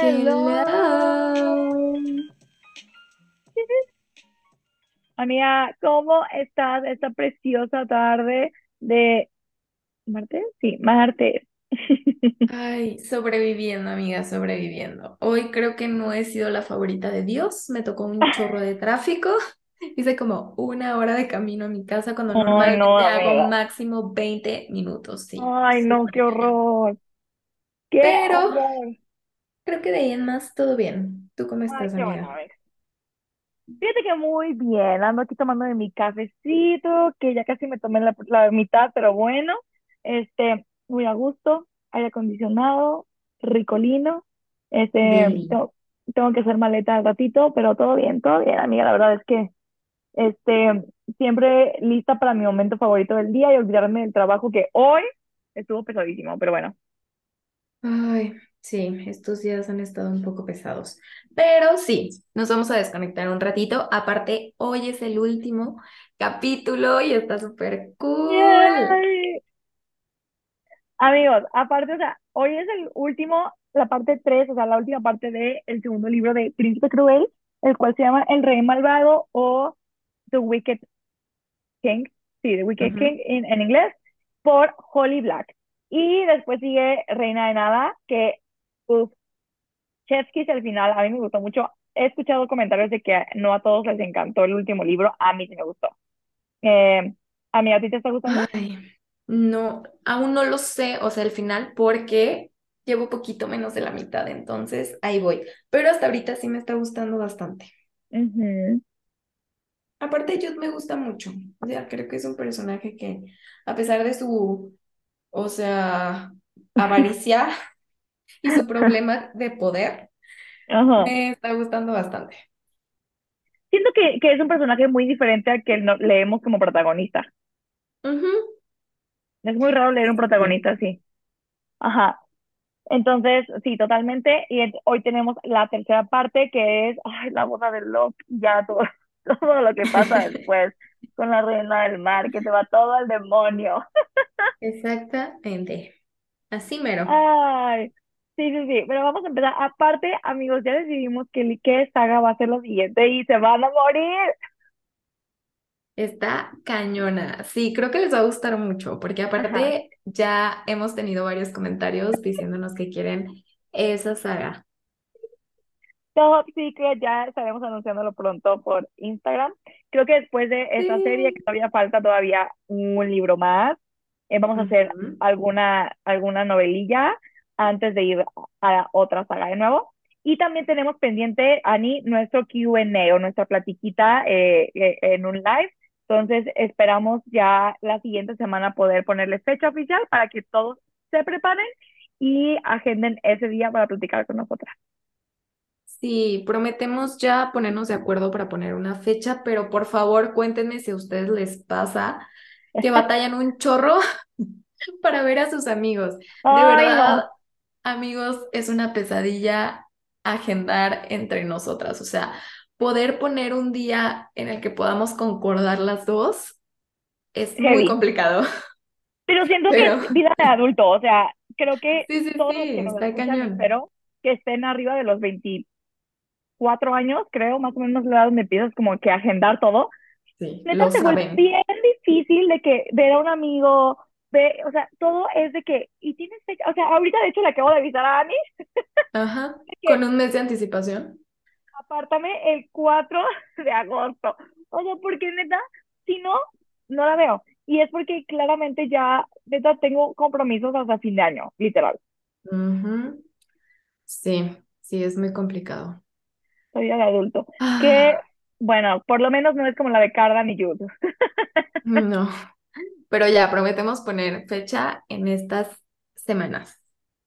Hello. Amiga, ¿cómo estás esta preciosa tarde de martes? Sí, martes. Ay, sobreviviendo, amiga, sobreviviendo. Hoy creo que no he sido la favorita de Dios. Me tocó un chorro de tráfico. Hice como una hora de camino a mi casa cuando Ay, no, normalmente hago amiga. máximo 20 minutos. Sí, Ay, no, qué horror. Qué Pero horror. creo que de ahí en más todo bien. ¿Tú cómo Ay, estás, qué bueno, amiga? amiga. Fíjate que muy bien, ando aquí tomando de mi cafecito, que ya casi me tomé la, la mitad, pero bueno, este, muy a gusto, aire acondicionado, ricolino, este, Deli. tengo, tengo que hacer maleta al ratito, pero todo bien, todo bien, amiga, la verdad es que, este, siempre lista para mi momento favorito del día y olvidarme del trabajo que hoy estuvo pesadísimo, pero bueno. Ay, sí, estos días han estado un poco pesados. Pero sí, nos vamos a desconectar un ratito. Aparte, hoy es el último capítulo y está súper cool. Yay. Amigos, aparte, o sea, hoy es el último, la parte 3, o sea, la última parte del segundo libro de Príncipe Cruel, el cual se llama El Rey Malvado o The Wicked King, sí, The Wicked. King en, en inglés, por Holly Black. Y después sigue Reina de Nada, que, uff, Chef's Kiss al final, a mí me gustó mucho. He escuchado comentarios de que no a todos les encantó el último libro, a mí sí me gustó. Eh, ¿a mí a ti te está gustando? Ay, no, aún no lo sé, o sea, el final, porque llevo poquito menos de la mitad, entonces ahí voy. Pero hasta ahorita sí me está gustando bastante. Ujú. Aparte, Jude me gusta mucho. O sea, creo que es un personaje que, a pesar de su, o sea, avaricia y su problema de poder, Ajá. me está gustando bastante. Siento que, que es un personaje muy diferente al que no, leemos como protagonista. Ujú, Es muy raro leer un protagonista así. Ajá. Entonces, sí, totalmente. Y hoy tenemos la tercera parte que es ay, la boda de Loki, ya todo, todo lo que pasa después con la reina del mar, que se va todo al demonio. Exactamente. Así mero. Ay, sí, sí, sí. Pero vamos a empezar. Aparte, amigos, ya decidimos que qué saga va a ser la siguiente y se van a morir. Está cañona. Sí, creo que les va a gustar mucho, porque Ajá. aparte ya hemos tenido varios comentarios diciéndonos que quieren esa saga. Top Secret, ya estaremos anunciándolo pronto por Instagram. Creo que después de esta serie, que Sí. todavía falta todavía un libro más, eh, vamos a hacer alguna, alguna novelilla antes de ir a otra saga de nuevo. Y también tenemos pendiente, Ani, nuestro Q&A o nuestra platiquita eh, eh, en un live. Entonces, esperamos ya la siguiente semana poder ponerle fecha oficial para que todos se preparen y agenden ese día para platicar con nosotras. Sí, prometemos ya ponernos de acuerdo para poner una fecha, pero por favor cuéntenme si a ustedes les pasa que batallan un chorro para ver a sus amigos. De Ay, verdad, no. amigos, es una pesadilla agendar entre nosotras. O sea, poder poner un día en el que podamos concordar las dos es muy complicado. Pero siento que es vida de adulto, o sea, creo que sí, sí, todos los sí, que nos está escuchan, cañón. espero que estén arriba de los 24 años, creo, más o menos la edad donde empiezas como que agendar todo. Sí, Neta, se vuelve bien difícil de que ver a un amigo, ve, o sea, todo es de que, y tienes fecha, o sea, ahorita de hecho le acabo de avisar a Ani Ajá, con un mes de anticipación. apártame el 4 de agosto. O sea, porque neta, si no, no la veo. Y es porque claramente ya, neta, tengo compromisos hasta fin de año, literal. Ujú. Sí, sí, es muy complicado. Soy de adulto. Que, Ah, bueno, por lo menos no es como la de Cardan y Jude. no, pero ya prometemos poner fecha en estas semanas.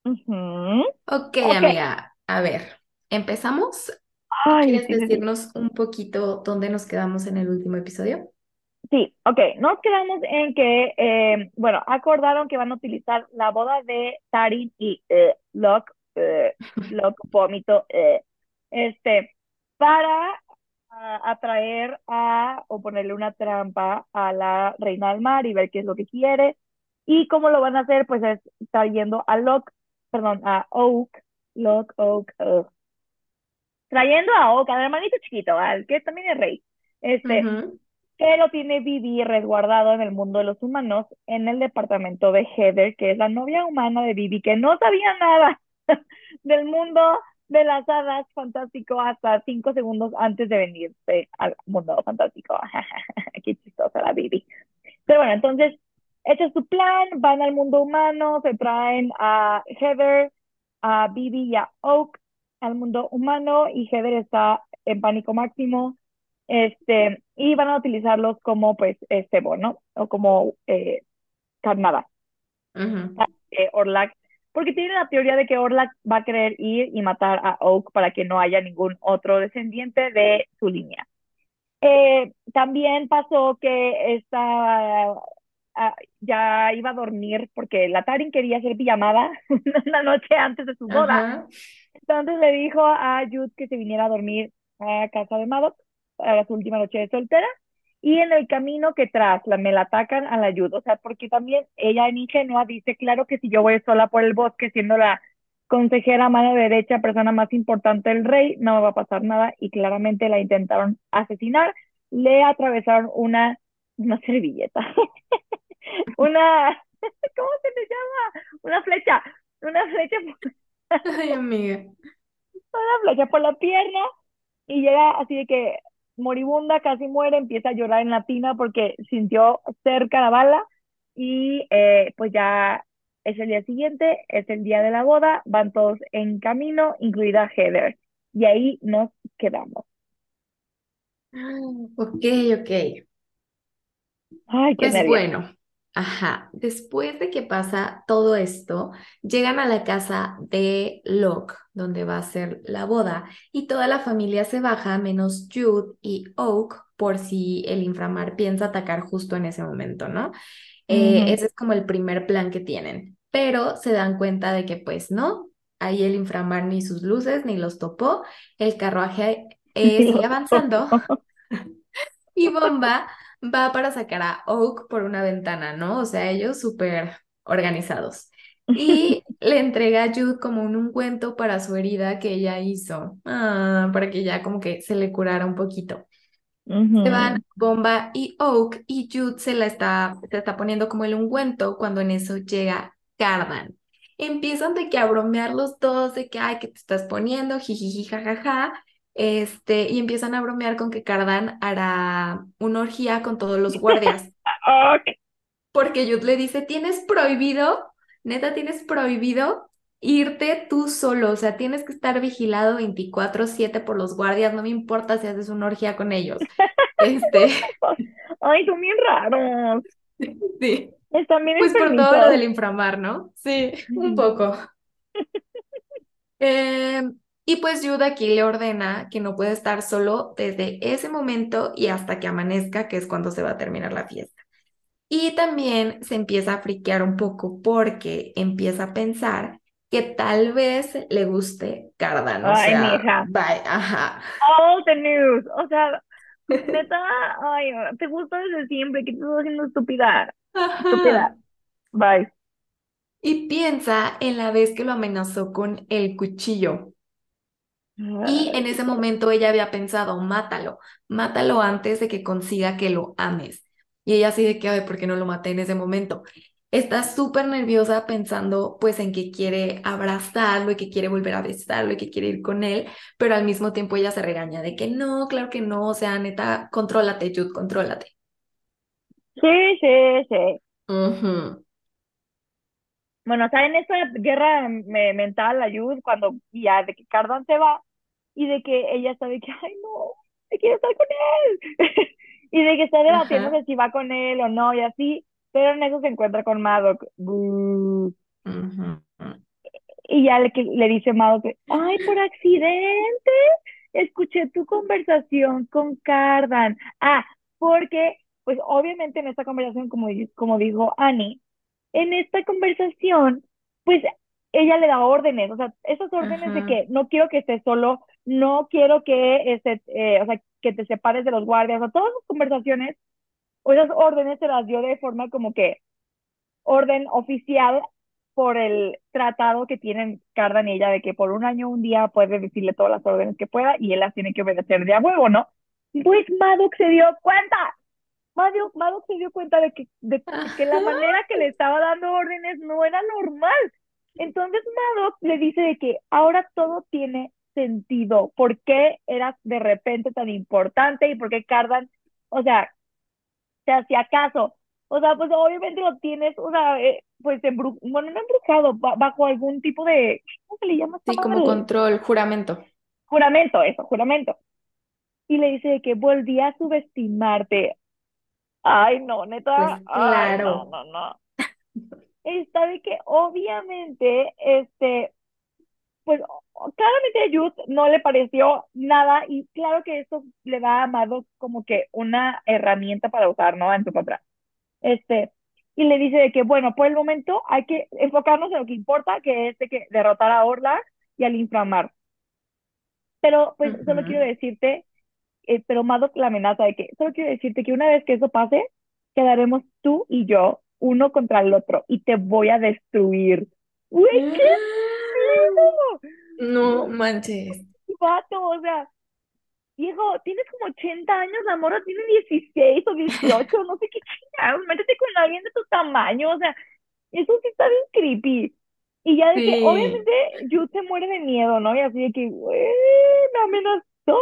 Ujú. Ok, Ok. amiga, a ver, ¿empezamos? ¿Y Ay, quieres sí, sí, sí. decirnos un poquito dónde nos quedamos en el último episodio? Sí, ok. Nos quedamos en que, eh, bueno, acordaron que van a utilizar la boda de Tarin y eh, Locke, eh, Locke, vómito, eh, este, para a atraer a o ponerle una trampa a la reina del mar y ver qué es lo que quiere. Y cómo lo van a hacer, pues es trayendo a Locke, perdón, a Oak, Locke, Oak, ugh. trayendo a Oak, al hermanito chiquito, al que también es rey, este, que lo tiene Vivi resguardado en el mundo de los humanos, en el departamento de Heather, que es la novia humana de Vivi, que no sabía nada del mundo de las hadas fantástico hasta cinco segundos antes de venirse al mundo fantástico. Qué chistosa la Vivi. Pero bueno, entonces, ese es su plan, van al mundo humano, se traen a Heather, a Vivi y a Oak al mundo humano y Heather está en pánico máximo este, y van a utilizarlos como, pues, eh, cebo, ¿no? O como eh, carnada, Ujú. eh, Orlac, porque tienen la teoría de que Orlac va a querer ir y matar a Oak para que no haya ningún otro descendiente de su línea. Eh, también pasó que esta, ah, ya iba a dormir porque la Tarin quería hacer pijamada una noche antes de su boda. Ajá. Entonces le dijo a Jude que se viniera a dormir a casa de Madoc para su última noche de soltera. Y en el camino que tras la, me la atacan a la Jude, o sea, porque también ella en ingenua dice, claro que si yo voy sola por el bosque siendo la consejera mano derecha, persona más importante del rey, no me va a pasar nada y claramente la intentaron asesinar, le atravesaron una, una servilleta, una, ¿cómo se le llama? Una flecha, una flecha Ay, amiga. una flecha por la pierna y llega así de que moribunda, casi muere, empieza a llorar en la tina porque sintió cerca la bala y eh, pues ya es el día siguiente, es el día de la boda, van todos en camino, incluida Heather. Y ahí nos quedamos. Ok, ok. Ay, qué Pues nervios. bueno, ajá. Después de que pasa todo esto, llegan a la casa de Locke, donde va a ser la boda, y toda la familia se baja, menos Jude y Oak, por si el inframar piensa atacar justo en ese momento, ¿no? Eh, ese es como el primer plan que tienen, pero se dan cuenta de que pues no, ahí el inframar ni sus luces ni los topó, el carruaje eh, sigue avanzando. Y Bomba va para sacar a Oak por una ventana, ¿no? O sea, ellos súper organizados. Y le entrega a Jude como un ungüento para su herida que ella hizo, ah, para que ya como que se le curara un poquito. Se van. Bomba y Oak y Jude se la está, se está poniendo como el ungüento cuando en eso llega Cardan. Empiezan de que a bromear los dos, de que, ay, que te estás poniendo, jijiji, jajaja. Este, y empiezan a bromear con que Cardan hará una orgía con todos los guardias. Porque Jude le dice, tienes prohibido, neta, tienes prohibido irte tú solo. O sea, tienes que estar vigilado 24/7 por los guardias. No me importa si haces una orgía con ellos. Este, Ay, son bien raros. sí. Están bien Pues por todo lo del inframar, ¿no? Sí, un poco. Eh, y pues Jude aquí le ordena que no puede estar solo desde ese momento y hasta que amanezca, que es cuando se va a terminar la fiesta. Y también se empieza a friquear un poco porque empieza a pensar que tal vez le guste Cardan, o Ay, sea, mija. bye, ajá. All the news. O sea, neta, ay, te gusta desde siempre. ¿Qué te estás haciendo estúpida? Estúpida. Ajá. Bye. Y piensa en la vez que lo amenazó con el cuchillo. Y en Ay, ese momento ella había pensado, mátalo, mátalo antes de que consiga que lo ames. Y ella así de que, ay, ¿por qué no lo maté en ese momento? Está súper nerviosa pensando pues en que quiere abrazarlo y que quiere volver a besarlo y que quiere ir con él, pero al mismo tiempo ella se regaña de que no, claro que no, o sea, neta, contrólate, Jude, contrólate. Sí, sí, sí. Bueno, o sea, en esta guerra me- mental, la Yud, cuando ya de que Cardan se va y de que ella de que, ay, no, me quiero estar con él. Y de que está Ajá. debatiéndose si va con él o no y así, pero en eso se encuentra con Madoc. Y ya le, le dice Madoc, ay, por accidente, escuché tu conversación con Cardan. Ah, porque, pues obviamente en esta conversación, como, como dijo Annie, en esta conversación, pues ella le da órdenes, o sea, esas órdenes de que no quiero que estés solo, no quiero que, este, eh, o sea, que te separes de los guardias, o todas las conversaciones, o esas órdenes se las dio de forma como que orden oficial por el tratado que tienen Cardan y ella de que por un año, un día puede decirle todas las órdenes que pueda y él las tiene que obedecer de a huevo, ¿no? Pues Maddox se dio cuenta. Maddox, Maddox se dio cuenta de que, de que la manera que le estaba dando órdenes no era normal. Entonces Maddox le dice de que ahora todo tiene sentido. ¿Por qué eras de repente tan importante y por qué Cardan, o sea, te hacía caso? O sea, pues obviamente lo tienes, o sea, eh, pues embru bueno, no embrujado, bajo algún tipo de, ¿cómo se le llama? Sí, como control, juramento. Juramento, eso, juramento. Y le dice que volvía a subestimarte. Ay, no, neta. Pues claro. no, no, no. Está de que obviamente, este, pues claramente a Youth no le pareció nada y claro que eso le da a Amado como que una herramienta para usar, ¿no? En su contra. Este, y le dice de que, bueno, por el momento hay que enfocarnos en lo que importa, que es de que derrotar a Orla y al inframar. Pero, pues, solo quiero decirte, eh, pero Madoc la amenaza de que, solo quiero decirte que una vez que eso pase, quedaremos tú y yo, uno contra el otro, y te voy a destruir. ¡Uy, qué No manches. Vato, o sea, Diego, tienes como 80 años, la morra tiene 16 o 18, no sé qué chingados, métete con alguien de tu tamaño, o sea, eso sí está bien creepy. Y ya de que, obviamente, Jude se muere de miedo, ¿no? Y así de que, güey, me amenazó.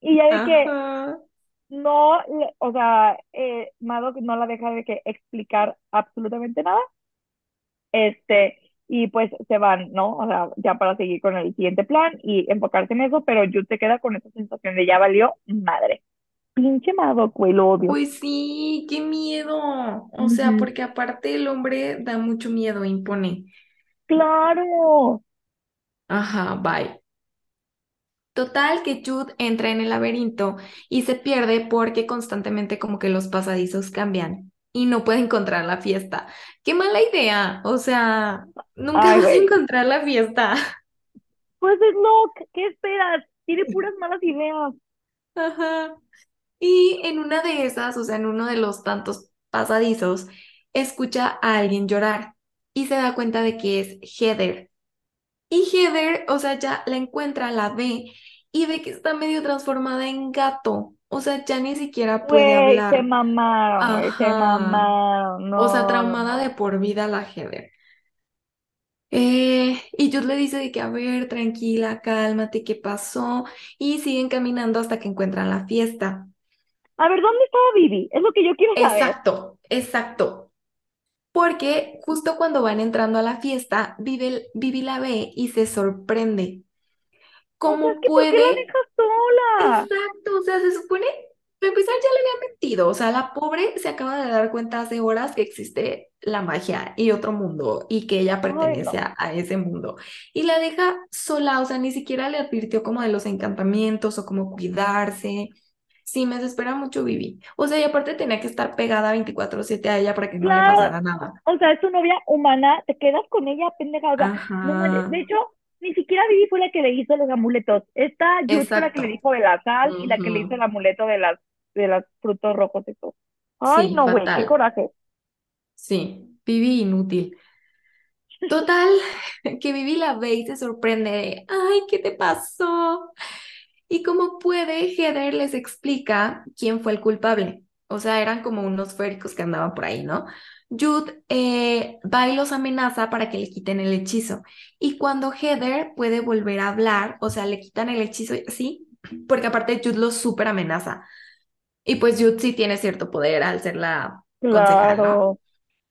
Y ya de que no, o sea, eh, Madoc no la deja de que explicar absolutamente nada. Este, y pues se van, ¿no? O sea, ya para seguir con el siguiente plan y enfocarse en eso, pero yo te queda con esa sensación de ya valió madre. Pinche Madoc, güey, lo odio. Pues sí, qué miedo. O sea, porque aparte el hombre da mucho miedo, impone. Claro. Ajá, bye. Total que Jude entra en el laberinto y se pierde porque constantemente como que los pasadizos cambian y no puede encontrar la fiesta. Qué mala idea. O sea, nunca vas a encontrar la fiesta. Pues es no, ¿qué esperas? Tiene puras malas ideas. Ajá. Y en una de esas, o sea, en uno de los tantos pasadizos, escucha a alguien llorar y se da cuenta de que es Heather. Y Heather, o sea, ya la encuentra, la ve y ve que está medio transformada en gato. O sea, ya ni siquiera puede hablar. se mamaron, se mamaron, O sea, traumada de por vida la Heather. Eh, y Jude le dice de que, a ver, tranquila, cálmate, ¿qué pasó? Y siguen caminando hasta que encuentran la fiesta. A ver, ¿dónde estaba Vivi? Es lo que yo quiero saber. Exacto, exacto. Porque justo cuando van entrando a la fiesta, Vivi, la ve y se sorprende. ¿Cómo puede? la dejas sola? Exacto, o sea, se supone, para empezar ya le había mentido, o sea, la pobre se acaba de dar cuenta hace horas que existe la magia y otro mundo y que ella pertenece a, ese mundo. Y la deja sola, o sea, ni siquiera le advirtió como de los encantamientos o cómo cuidarse. Sí, me desespera mucho Vivi. O sea, y aparte tenía que estar pegada 24/7 a ella para que no le pasara nada. O sea, es tu novia humana, te quedas con ella pendeja. de hecho, ni siquiera Vivi fue la que le hizo los amuletos. Esta yo fue la que le dijo de la sal y la que le hizo el amuleto de las de los frutos rojos y todo. Ay, no, güey, qué coraje. Sí, Vivi inútil. Total, que Vivi la ve y se sorprende ay, ¿qué te pasó? Y como puede, Heather les explica quién fue el culpable. O sea, eran como unos féricos que andaban por ahí, ¿no? Jude eh, va y los amenaza para que le quiten el hechizo. Y cuando Heather puede volver a hablar, o sea, le quitan el hechizo, sí, porque aparte Jude los súper amenaza. Y pues Jude sí tiene cierto poder al ser la consejera,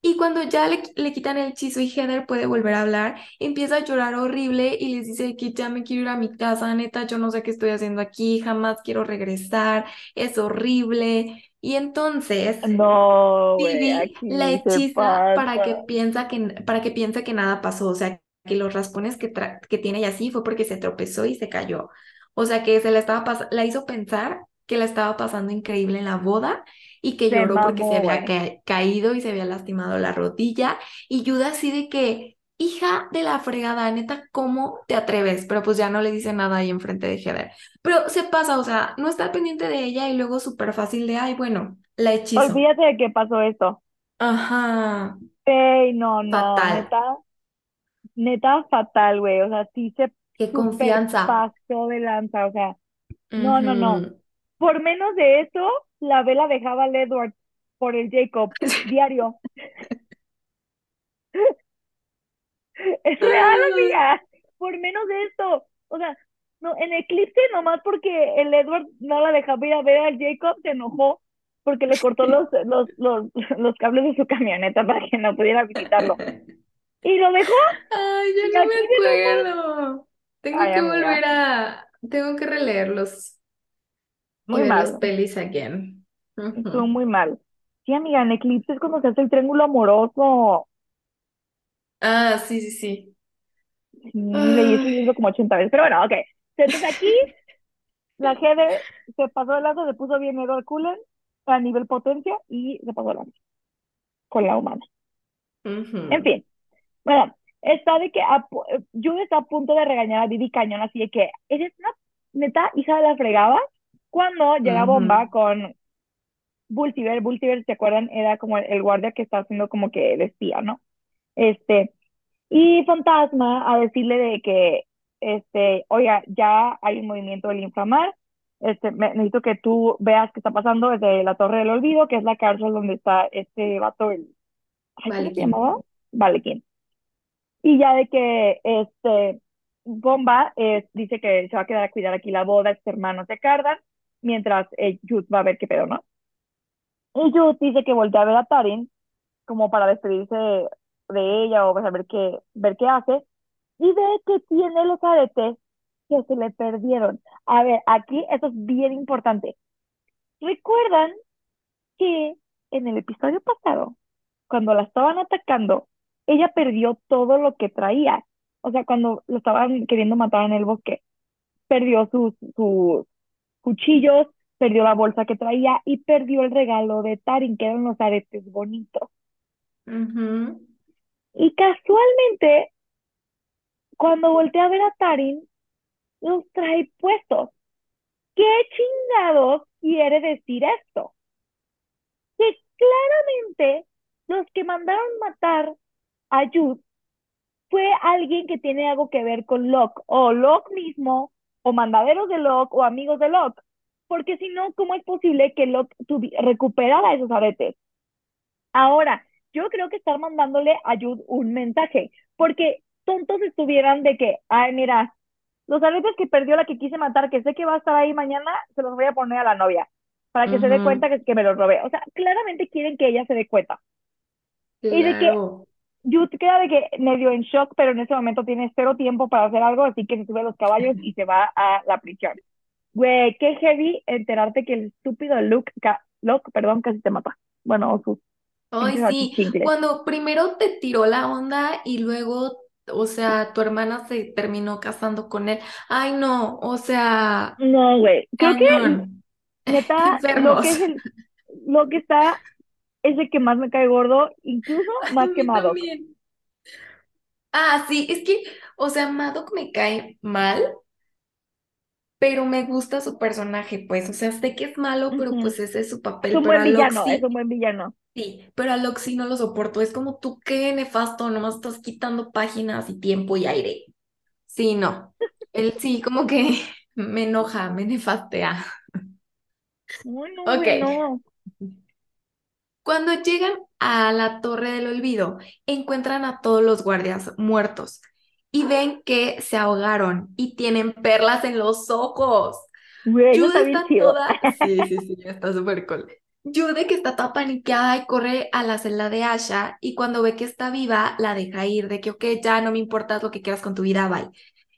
Y cuando ya le, le, quitan el hechizo y Heather puede volver a hablar, empieza a llorar horrible y les dice que ya me quiero ir a mi casa, neta, yo no sé qué estoy haciendo aquí, jamás quiero regresar, es horrible. Y entonces no, la hechiza para que piensa que para que piense que nada pasó, o sea, que los raspones que, que tiene y así fue porque se tropezó y se cayó. O sea, que se la estaba la hizo pensar que la estaba pasando increíble en la boda y que lloró porque se había caído y se había lastimado la rodilla. Y Judas así de que hija de la fregada, neta, ¿cómo te atreves? Pero pues ya no le dice nada ahí enfrente de Heather. Pero se pasa, o sea, no está pendiente de ella y luego súper fácil de, ay, bueno, la hechizo. Olvídate de que pasó esto. Ajá, Ey, no, no, fatal. neta, neta fatal, güey. O sea, sí se Qué confianza. pasó de lanza. O sea, no, no, no. Por menos de eso, la vela dejaba al Edward por el Jacob, diario. Es real, amiga. Por menos de esto. O sea, no, en Eclipse, nomás porque el Edward no la dejaba ir a ver al Jacob, se enojó porque le cortó los, los, los, los cables de su camioneta para que no pudiera visitarlo. Y lo dejó. Ay, Y ya no me acuerdo. Tengo Ay, que amiga, volver a, tengo que releerlos muy ver las mal. pelis again. Estuvo muy mal. Sí, amiga, en Eclipse es cuando se hace el triángulo amoroso. Ah, sí, sí, sí. Sí, leí ese libro como 80 veces. Pero bueno, ok. Entonces aquí la Heather se pasó de lanza, se puso bien Edward Cullen a nivel potencia y se pasó de lanza con la humana. En fin, bueno, está de que a Jude está a punto de regañar a Didi Cañón, así de que eres una neta hija de la fregada. Cuando llega Bomba con Bultiver, Bultiver, ¿se acuerdan? Era como el, el guardia que está haciendo como que el espía, ¿no? Este, y Fantasma a decirle de que, este, oiga, ya hay un movimiento del inflamar, este, me- necesito que tú veas qué está pasando desde la Torre del Olvido, que es la cárcel donde está este vato, el, ay, ¿cómo se? Valequín. Y ya de que, este, Bomba eh, dice que se va a quedar a cuidar aquí la boda, este hermano de Cardan, mientras eh, Jude va a ver qué pedo, ¿no? Y Jude dice que voltea a ver a Tarin como para despedirse de, ella o saber qué, ver qué hace, y ve que tiene los aretes que se le perdieron. A ver, aquí esto es bien importante. ¿Recuerdan que en el episodio pasado, cuando la estaban atacando, ella perdió todo lo que traía? O sea, cuando lo estaban queriendo matar en el bosque, perdió sus, sus cuchillos, perdió la bolsa que traía y perdió el regalo de Tarin, que eran los aretes bonitos. Ujú. Y casualmente, cuando voltea a ver a Tarin, los trae puestos. ¿Qué chingados quiere decir esto? Que claramente los que mandaron matar a Jude fue alguien que tiene algo que ver con Locke, o Locke mismo, o mandaderos de Locke, o amigos de Locke. Porque si no, ¿cómo es posible que Locke recuperara esos aretes? Ahora, yo creo que están mandándole a Jude un mensaje, porque tontos estuvieran de que, ay, mira, los aretes que perdió la que quise matar, que sé que va a estar ahí mañana, se los voy a poner a la novia, para que se dé cuenta que, que me los robé. O sea, claramente quieren que ella se dé cuenta. Y de que. Jude queda de que medio en shock, pero en ese momento tiene cero tiempo para hacer algo, así que se sube a los caballos y se va a la prisión. Güey, qué heavy enterarte que el estúpido Luke, ca- Locke, perdón, casi te mata. Bueno, o sus Ay, pinches sí, cuando primero te tiró la onda y luego, o sea, tu hermana se terminó casando con él. Ay, no, o sea, No, güey. Creo que neta, lo que es el, lo que está es el que más me cae gordo, incluso más que Madoc. Ah, sí, es que, o sea, Madoc me cae mal, pero me gusta su personaje, pues, o sea, sé que es malo, pero pues ese es su Es papel, un pero buen villano, es un buen villano. Sí, pero a Locke sí no lo soporto, es como tú, qué nefasto, nomás estás quitando páginas y tiempo y aire. Sí, no, él sí, como que me enoja, me nefastea. Uy, no, Ok. Cuando llegan a la Torre del Olvido, encuentran a todos los guardias muertos y ven que se ahogaron y tienen perlas en los ojos. Güey, Jude está toda... Sí, sí, sí, está súper cool. Jude que está toda paniqueada y corre a la celda de Asha y cuando ve que está viva, la deja ir de que, ok, ya no me importa lo que quieras con tu vida, bye.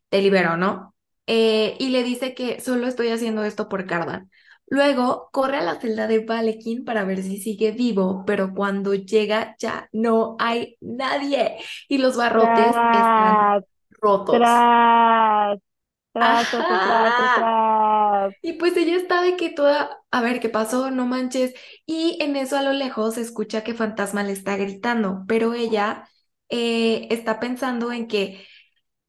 Te libero, ¿no? Eh, y le dice que solo estoy haciendo esto por Cardan. Luego corre a la celda de Valekin para ver si sigue vivo, pero cuando llega ya no hay nadie y los barrotes están rotos. tras, tras, tras, tras. Y pues ella está de que toda, a ver, ¿qué pasó? No manches. Y en eso a lo lejos se escucha que Fantasma le está gritando, pero ella eh, está pensando en que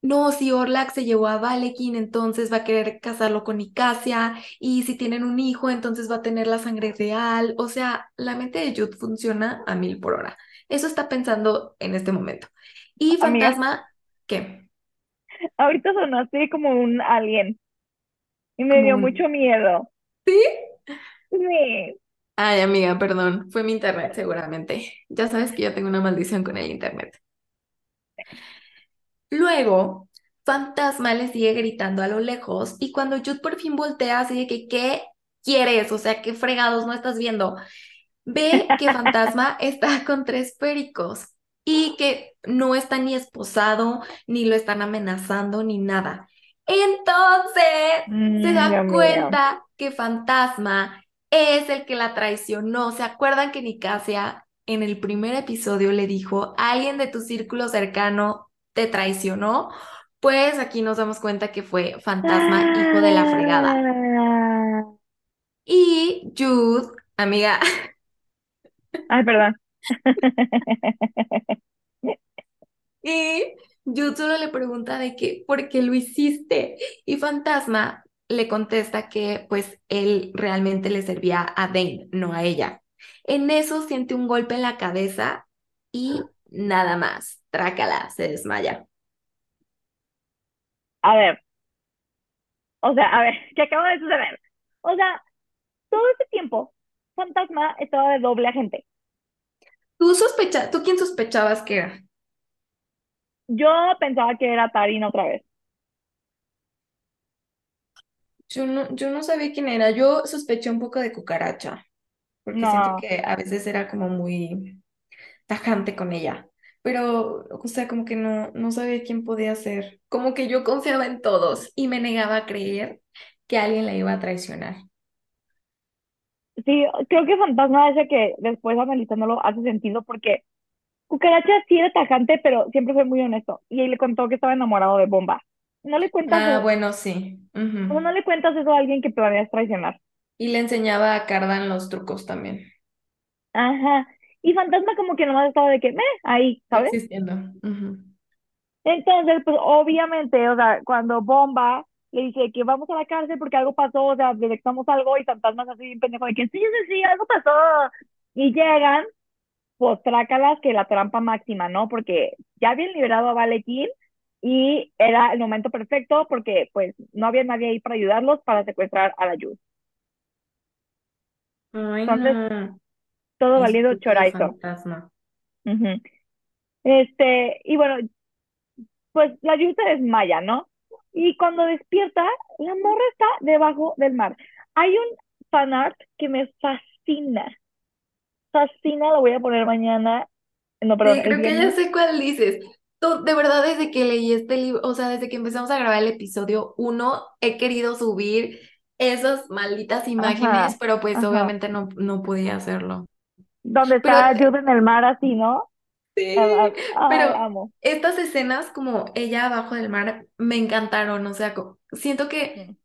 no, si Orlac se llevó a Valekin, entonces va a querer casarlo con Nicasia, y si tienen un hijo, entonces va a tener la sangre real. O sea, la mente de Jude funciona a mil por hora. Eso está pensando en este momento. Y Amiga. Fantasma, ¿qué? Ahorita sonaste como un alien y me dio un- mucho miedo. ¿Sí? Sí. Ay, amiga, perdón, fue mi internet seguramente. Ya sabes que yo tengo una maldición con el internet. Luego, Fantasma le sigue gritando a lo lejos y cuando Jude por fin voltea así de que, ¿qué quieres? O sea, ¿qué fregados no estás viendo? Ve que Fantasma está con tres pericos y que no está ni esposado, ni lo están amenazando, ni nada. Entonces, se Mm, Dios da mío. cuenta que Fantasma es el que la traicionó. ¿Se acuerdan que Nicasia en el primer episodio le dijo, alguien de tu círculo cercano te traicionó? Pues aquí nos damos cuenta que fue Fantasma, hijo de la fregada. Ah. Y Jude, amiga, Ay, perdón. y Jude solo le pregunta de que, ¿por qué lo hiciste? Y Fantasma le contesta que pues él realmente le servía a Dane, no a ella. En eso siente un golpe en la cabeza y nada más. Trácala, se desmaya. A ver. O sea, a ver, ¿qué acaba de suceder? O sea, todo este tiempo, Fantasma estaba de doble agente. ¿Tú sospecha, tú quién sospechabas que era? Yo pensaba que era Tarin otra vez. Yo no, yo no sabía quién era. Yo sospeché un poco de cucaracha, porque siento No. que a veces era como muy tajante con ella. Pero, o sea, como que no, no sabía quién podía ser. Como que yo confiaba en todos y me negaba a creer que alguien la iba a traicionar. Sí, creo que Fantasma ese que después analizándolo hace sentido porque Cucaracha sí era tajante, pero siempre fue muy honesto. Y él le contó que estaba enamorado de Bomba. No le cuentas, Ah, eso- bueno, sí. ujú. ¿cómo no le cuentas eso a alguien que planeas traicionar? Y le enseñaba a Cardan los trucos también, Ajá. Y Fantasma como que nomás estaba de que, meh, ahí, ¿sabes? existiendo. ujú. Entonces, pues obviamente, o sea, cuando Bomba le dice que vamos a la cárcel porque algo pasó, o sea, detectamos algo y Fantasma es así bien pendejo de que sí, sí, sí, algo pasó. Y llegan, pues trácalas que la trampa máxima, ¿no? Porque ya habían liberado a Valekin y era el momento perfecto porque pues no había nadie ahí para ayudarlos para secuestrar a la Yus. Entonces, no. todo valiendo Estúpido chorizo. fantasma. Este, y bueno, pues la Yus se desmaya, ¿no? Y cuando despierta, la morra está debajo del mar. Hay un fanart que me fascina. Fascina, lo voy a poner mañana. No, perdón, Sí, creo que ya sé cuál dices. Tú, de verdad, desde que leí este libro, o sea, desde que empezamos a grabar el episodio uno, he querido subir esas malditas imágenes, Ajá, pero pues ajá. obviamente no, no podía hacerlo. Donde Pero está Jude en el mar así, ¿no? Sí, Ah, ah, pero amo. estas escenas como ella abajo del mar me encantaron, o sea, siento que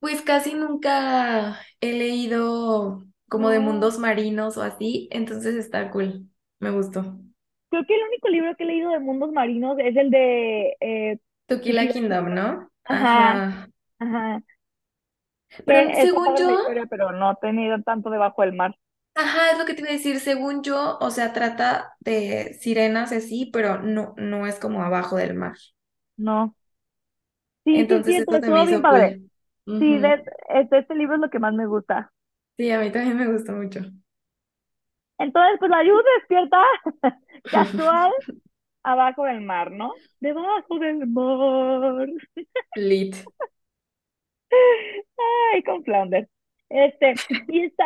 pues casi nunca he leído como de mundos marinos o así, entonces está cool, me gustó. creo que el único libro que he leído de mundos marinos es el de eh, Tequila Kingdom. ¿no? Ajá, Ajá. ajá. Pero está según yo, historia, pero no he tenido tanto debajo del mar. Ajá, es lo que te iba a decir, según yo, o sea, trata de sirenas así, pero no, no es como abajo del mar. No. Sí, sí, es Entonces eso se me estuvo bien hizo padre. cool. Sí, Ujú. de, este, este libro es lo que más me gusta. Sí, a mí también me gustó mucho. Entonces, pues la ayuda despierta casual abajo del mar, ¿no? Debajo del mar. Lit. Ay, con Flounder. Este, y está,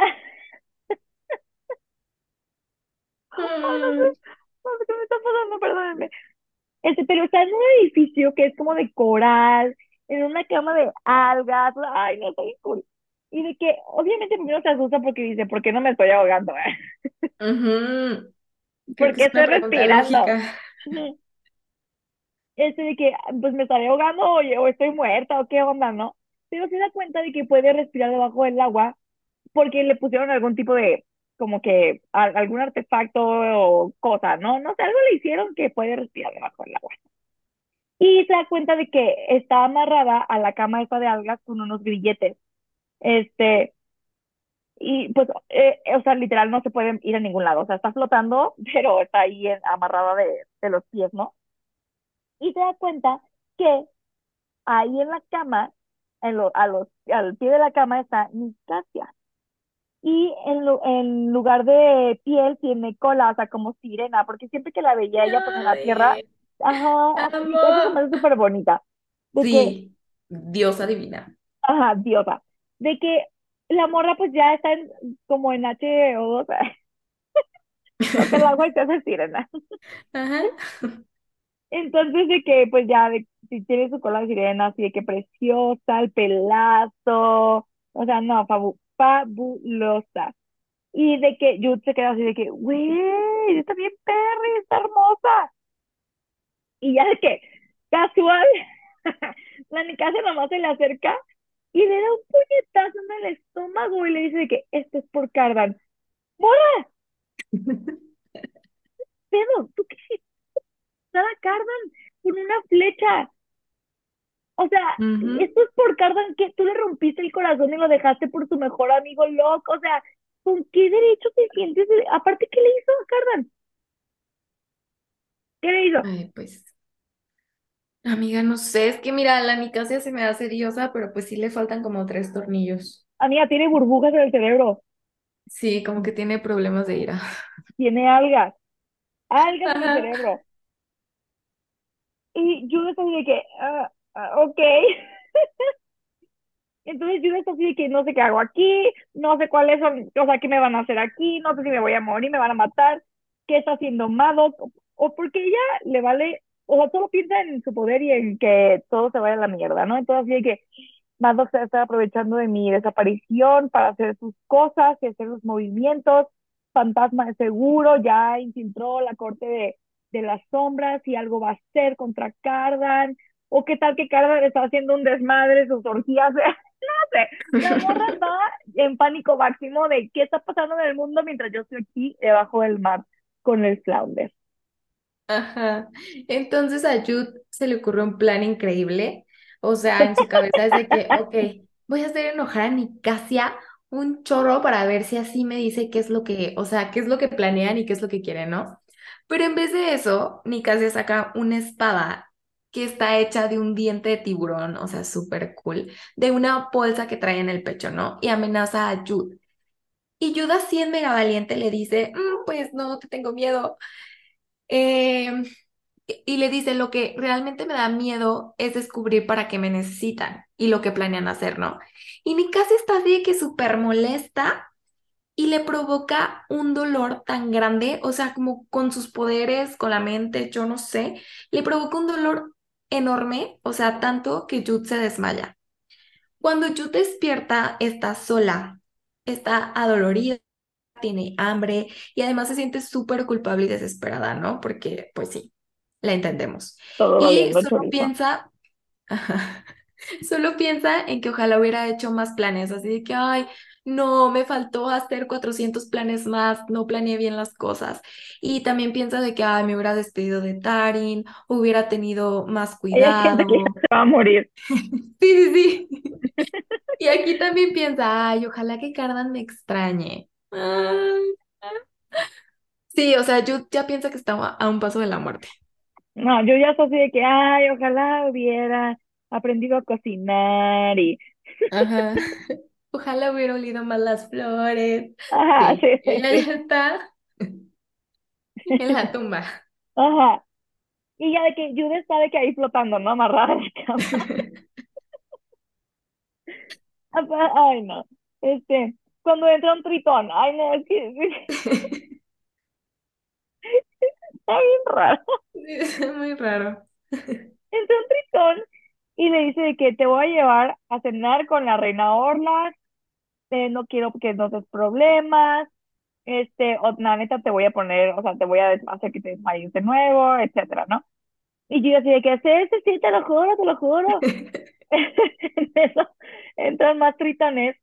no sé, no sé qué me está pasando, perdónenme. Este, pero está en un edificio que es como de coral, en una cama de algas. Ay, no, está bien cool. Y de que, obviamente, primero se asusta porque dice, ¿por qué no me estoy ahogando? eh? ujú. Creo ¿Por que qué es una estoy respirando? lógica. Este, de que, pues me estaré ahogando o, o estoy muerta o qué onda, ¿no? Pero se da cuenta de que puede respirar debajo del agua porque le pusieron algún tipo de como que algún artefacto o cosa, ¿no? No sé, algo le hicieron que puede respirar debajo del agua. Y se da cuenta de que está amarrada a la cama esta de algas con unos grilletes. Este, y pues, eh, o sea, literal no se puede ir a ningún lado. O sea, está flotando, pero está ahí amarrada de, de los pies, ¿no? Y se da cuenta que ahí en la cama, en lo, a los, al pie de la cama está Nicasia. Y en, en lugar de piel tiene cola, o sea, como sirena, porque siempre que la veía ella pues, en la tierra, ajá, es súper bonita. sí, diosa divina. Ajá, diosa. De que la morra pues ya está como en H2, porque el agua te hace sirena. Ajá. Entonces, de que, pues ya, de, si tiene su cola de sirena, así de que preciosa, el pelazo, o sea, no, fabulosa. Y de que Jude se queda así de que, güey, está bien Perry, está hermosa. Y ya de que, casual, la Nicasio nomás se le acerca y le da un puñetazo en el estómago y le dice de que, esto es por Cardan. ¡Mora! Pedo, ¿tú qué hiciste? Sara Cardan con una flecha. O sea, esto es por Cardan que tú le rompiste el corazón y lo dejaste por tu mejor amigo loco. O sea, ¿con qué derecho te sientes? Aparte, ¿qué le hizo a Cardan? ¿Qué le hizo? Ay, pues. Amiga, no sé, es que mira, la Nicasia se me hace diosa, pero pues sí le faltan como tres tornillos. Amiga, tiene burbujas en el cerebro. Sí, como que tiene problemas de ira. Tiene algas. Algas en el cerebro. Y yo así de que, ah, ah, ok. Entonces yo así de que no sé qué hago aquí, no sé cuáles son, o sea, qué me van a hacer aquí, no sé si me voy a morir, me van a matar, qué está haciendo Maddox, o, porque ella le vale, o sea, solo piensa en su poder y en que todo se vaya a la mierda, ¿no? Entonces así de que Maddox se está aprovechando de mi desaparición para hacer sus cosas y hacer sus movimientos, fantasma de seguro, ya infiltró la corte de de las sombras y algo va a ser contra Cardan, o qué tal que Cardan está haciendo un desmadre, sus orgías, no sé, la morra está en pánico máximo de qué está pasando en el mundo mientras yo estoy aquí debajo del mar con el flounder. Ajá, entonces a Jude se le ocurrió un plan increíble, o sea, en su cabeza es de que, ok, voy a hacer enojar a Nicasia un chorro para ver si así me dice qué es lo que, o sea, qué es lo que planean y qué es lo que quieren, ¿no? Pero en vez de eso, se saca una espada que está hecha de un diente de tiburón, o sea, súper cool, de una bolsa que trae en el pecho, ¿no? Y amenaza a Jude. Y Jude así en mega valiente le dice, mm, pues no, te tengo miedo. Em, y le dice, lo que realmente me da miedo es descubrir para qué me necesitan y lo que planean hacer, ¿no? Y Mikasa está así que súper molesta y le provoca un dolor tan grande, o sea, como con sus poderes, con la mente, yo no sé, le provoca un dolor enorme, o sea, tanto que Jude se desmaya. Cuando Jude despierta, está sola, está adolorida, tiene hambre y además se siente súper culpable y desesperada, ¿no? Porque, pues sí, la entendemos. y solo piensa, solo piensa en que ojalá hubiera hecho más planes, así de que, ay, no, me faltó hacer 400 planes más, no planeé bien las cosas. Y también piensa de que, ay, me hubiera despedido de Tarin, hubiera tenido más cuidado. que se va a morir. sí, sí, sí. y aquí también piensa, ay, ojalá que Cardan me extrañe. Sí, o sea, yo ya piensa que está a un paso de la muerte. No, yo ya estoy así de que, ay, ojalá hubiera aprendido a cocinar y... Ajá. Ojalá hubiera olido más las flores. Ajá, sí, sí, Ella ya está en la tumba. Ajá. Y ya de que Jude está de que ahí flotando, ¿no? Amarrada en la cama. Ay, no. Este, cuando entra un tritón, ay, no, es que... Está bien raro. es muy raro. Entra un tritón y le dice de que te voy a llevar a cenar con la reina Orla, eh, no quiero que no des problemas, este, o la neta te voy a poner, o sea, te voy a hacer que te desmayes de nuevo, etcétera, ¿no? Y yo así de que haces, sí, te lo juro, te lo juro. eso, entran más tritones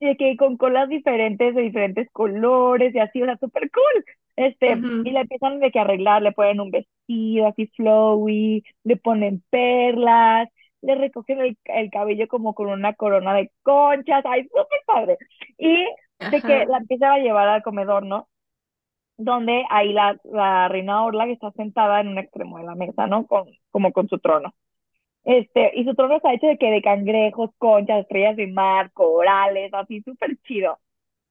y de que con colas diferentes, de diferentes colores y así, o sea, súper cool. Este, y Ujú. le empiezan de que arreglar, le ponen un vestido así flowy, le ponen perlas, le recogen el, el cabello como con una corona de conchas, ay, súper padre. Y de que la empiezan a llevar al comedor, ¿no? Donde ahí la, la reina Orla que está sentada en un extremo de la mesa, ¿no? Con, como con su trono. Este, y su trono está hecho de que de cangrejos, conchas, estrellas de mar, corales, así súper chido.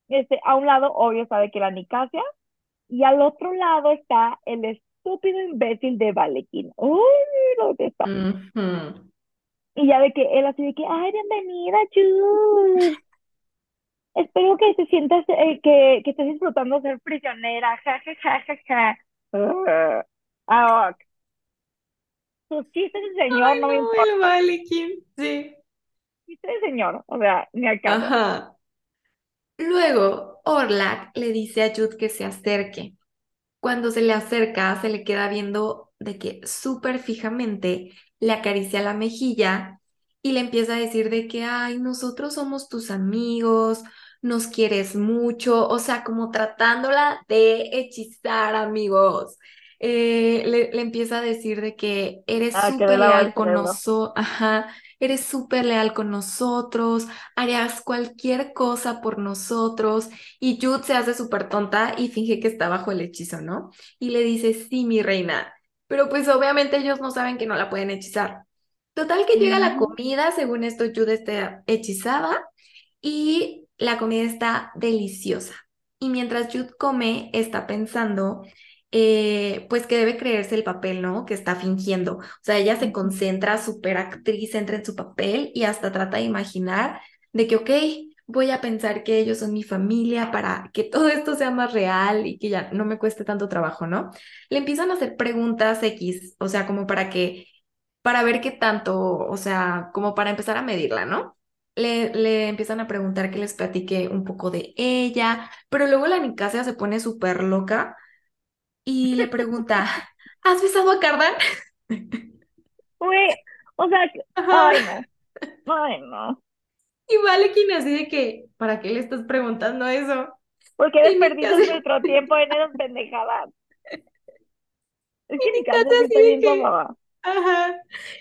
Este, a un lado, obvio, sabe que la Nicasia, y al otro lado está el estúpido imbécil de Valequín. Uy, lo detesto. Ujú. Y ya de que él así de que, ay, bienvenida, Jude. Espero que te sientas, eh, que, que estés disfrutando ser prisionera, ja, ja, ja, ja, ja. Ah, sus chistes de señor Ay, no me no, importan. Valequín. Sí. Chistes de señor, o sea, ni al caso. Ajá. Luego, Orlac le dice a Jude que se acerque. Cuando se le acerca, se le queda viendo de que súper fijamente le acaricia la mejilla y le empieza a decir de que, ay, nosotros somos tus amigos, nos quieres mucho, o sea, como tratándola de hechizar, amigos. Eh, le, le empieza a decir de que eres Ah, súper leal con nosotros, ajá, eres súper leal con nosotros, harías cualquier cosa por nosotros. Y Jude se hace súper tonta y finge que está bajo el hechizo, ¿no? Y le dice, sí, mi reina. Pero pues obviamente ellos no saben que no la pueden hechizar. Total que llega la Ujú. comida, según esto Jude está hechizada y la comida está deliciosa. Y mientras Jude come, está pensando, eh, pues que debe creerse el papel, ¿no? Que está fingiendo. O sea, ella se concentra, súper actriz, entra en su papel y hasta trata de imaginar de que, ok, voy a pensar que ellos son mi familia para que todo esto sea más real y que ya no me cueste tanto trabajo, ¿no? Le empiezan a hacer preguntas X, o sea, como para que, para ver qué tanto, o sea, como para empezar a medirla, ¿no? Le, le empiezan a preguntar que les platique un poco de ella, pero luego la Nicasia se pone súper loca y le pregunta, ¿has besado a Cardan? Uy, o sea, ay no, ay no. Y Valekin así de que, ¿para qué le estás preguntando eso? ¿Por qué Y desperdicias nuestro tiempo en esas pendejadas? Es y mi casa así de que, mamá. ajá.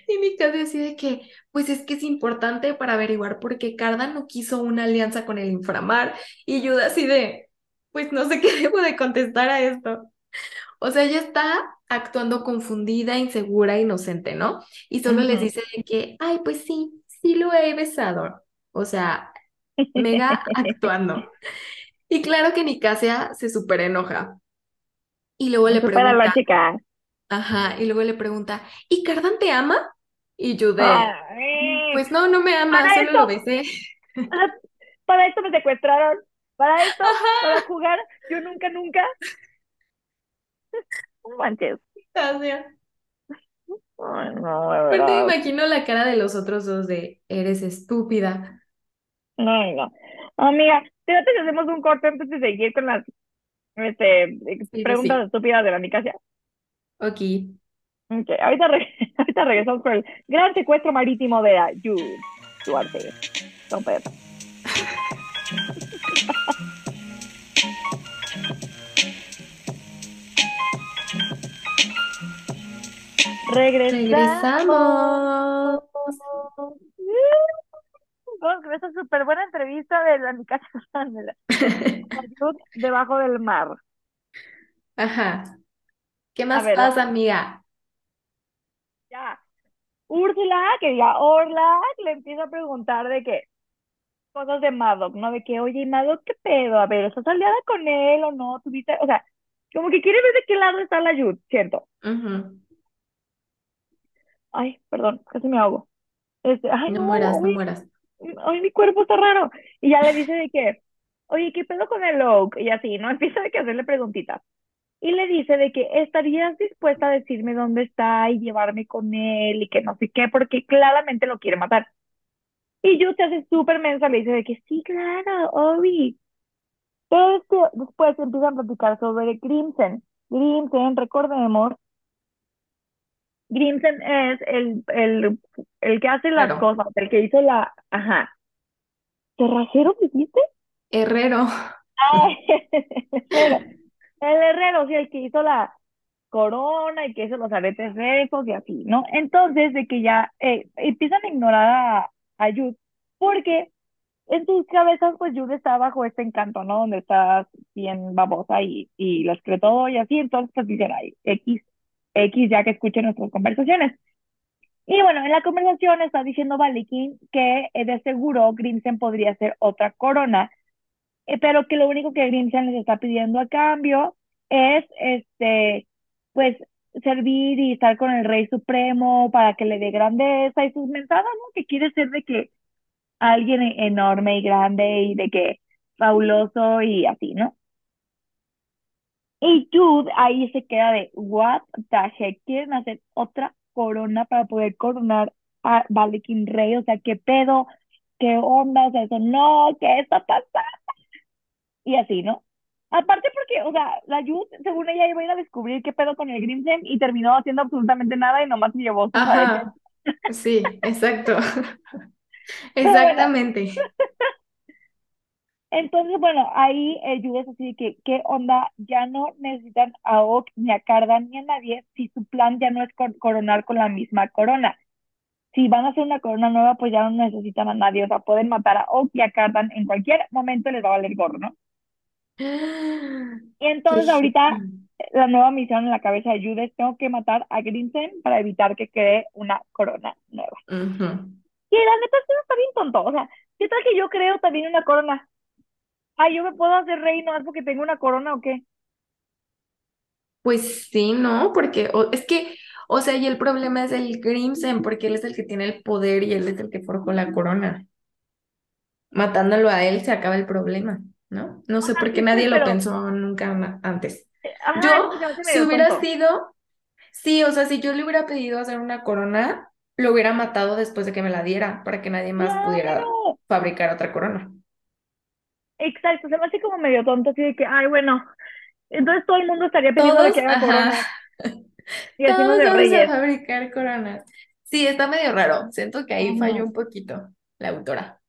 Y Nicasia así de que, pues es que es importante para averiguar por qué Cardan no quiso una alianza con el inframar. Y Yuda así de, pues no sé qué debo de contestar a esto. O sea, ella está actuando confundida, insegura, inocente, ¿no? Y solo les dice de que, ay, pues sí, sí lo he besado. O sea, mega actuando. Y claro que Nicasia se súper enoja. Y luego le pregunta, chica. ajá, y luego le pregunta, ¿y Cardan te ama? Y yo de, Ay, pues no, no me ama, para solo esto, lo besé. ah, para esto me secuestraron. Para esto, para jugar, yo nunca, nunca. No manches. Nicasia. Ay, no, de Aparte me verdad. imagino la cara de los otros dos de, eres estúpida. No, no. Amiga, fíjate que hacemos un corte antes de seguir con las este, Sí, preguntas sí. estúpidas de la Nicasia. Ok. Ok, ahorita, re- ahorita regresamos con el gran secuestro marítimo de Jude Duarte. Don Pedro. Regresamos. Regresamos. Con esta súper buena entrevista de la Nicasia de la de Jude debajo del mar. Ajá. ¿Qué más ver, pasa, amiga? ya. Úrsula, que diga Orla, le empieza a preguntar de qué cosas de Maddox, ¿no? De que, oye, ¿y Maddox qué pedo? A ver, ¿estás aliada con él o no? ¿Tuviste? O sea, como que quiere ver de qué lado está la Jude, siento. Ay, perdón, casi me ahogo. Este, ay, No no, mueras, no mueras. Ay, mi cuerpo está raro. Y ya le dice de que, oye, ¿qué pedo con el Oak? Y así, ¿no? Empieza de que hacerle preguntitas. Y le dice de que estarías dispuesta a decirme dónde está y llevarme con él y que no sé qué, porque claramente lo quiere matar. Y Jude se hace súper mensa, le dice de que sí, claro, Obi. Pero es que después empiezan a platicar sobre Grimsen. Grimsen, recordemos, Grimsen es el, el, el que hace las Claro. cosas, el que hizo la, ajá, ¿Cerrajero dijiste? Herrero. Ay, el herrero. El herrero, sí, el que hizo la corona y que hizo los aretes recos y así, ¿no? Entonces, de que ya eh, empiezan a ignorar a, a Jude, porque en sus cabezas, pues Jude está bajo este encanto, ¿no? Donde está bien babosa y, y lo cree todo y así, entonces pues dicen, ay, X, X ya que escuchen nuestras conversaciones. Y bueno, en la conversación está diciendo Valikin que eh, de seguro Grimsen podría ser otra corona, eh, pero que lo único que Grimsen les está pidiendo a cambio es, este, pues, servir y estar con el Rey Supremo para que le dé grandeza y sus mensajes, ¿no? Que quiere ser de que alguien e- enorme y grande y de que fabuloso y así, ¿no? Y Jude ahí se queda de, what the heck, quieren hacer otra corona para poder coronar a Valikin Rey, o sea, qué pedo, qué onda, o sea, eso no, ¿qué está pasando? Y así, ¿no? Aparte porque, o sea, la Jude, según ella, iba a ir a descubrir qué pedo con el Grimsen y terminó haciendo absolutamente nada y nomás se llevó sus aretes. Ajá. Sí, exacto. Bueno, Exactamente. entonces, bueno, ahí eh, Jude es así que, ¿qué onda? Ya no necesitan a Oak, ni a Cardan, ni a nadie, si su plan ya no es cor- coronar con la misma corona. Si van a hacer una corona nueva, pues ya no necesitan a nadie, o sea, pueden matar a Oak y a Cardan en cualquier momento, les va a valer gorro, ¿no? Y entonces ahorita la nueva misión en la cabeza de Jude es tengo que matar a Grimsen para evitar que quede una corona nueva. Y la neta, eso está bien tonto, o sea, ¿qué tal que yo creo también una corona? Ay, yo me puedo hacer rey no es porque tengo una corona o qué. Pues sí, ¿no? Porque o- es que, o sea, y el problema es el Grimsen, porque él es el que tiene el poder y él es el que forjó la corona. Matándolo a él se acaba el problema, ¿no? No sé Ah, por qué sí, nadie lo pensó nunca antes. eh, ajá, Yo, si hubiera tonto. sido, sí, o sea, si yo le hubiera pedido hacer una corona, lo hubiera matado después de que me la diera, para que nadie más pudiera fabricar otra corona. Exacto, se me hace como medio tonto, así de que, ay, bueno, entonces todo el mundo estaría Todos, que haga ajá, coronas y todos haciéndose vamos a reyes. fabricar coronas. Sí, está medio raro. Siento que ahí falló un poquito la autora.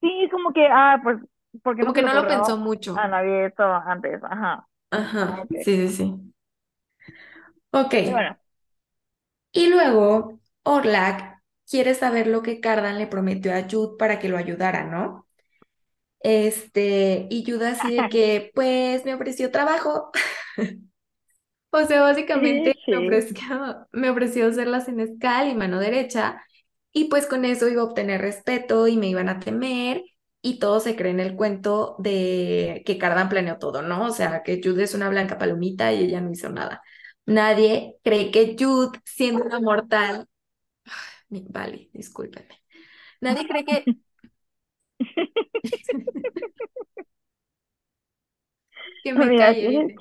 Sí, como que, ah, pues, ¿por qué Como no que no lo pensó a mucho. nadie esto antes? Ajá, Ajá, que, sí, sí, sí. Ok. bueno, Y luego, Orlac quiere saber lo que Cardan le prometió a Jude para que lo ayudara, ¿no? Este, y Jude así de que, pues, me ofreció trabajo. O sea, sí, básicamente me ofreció, me ofreció ser la senescal y mano derecha, y pues con eso iba a obtener respeto y me iban a temer, y todo se cree en el cuento de que Cardan planeó todo, ¿no? O sea, que Jude es una blanca palomita y ella no hizo nada. Nadie cree que Jude, siendo una mortal, vale, discúlpenme. Nadie cree que, que me Mira, calle.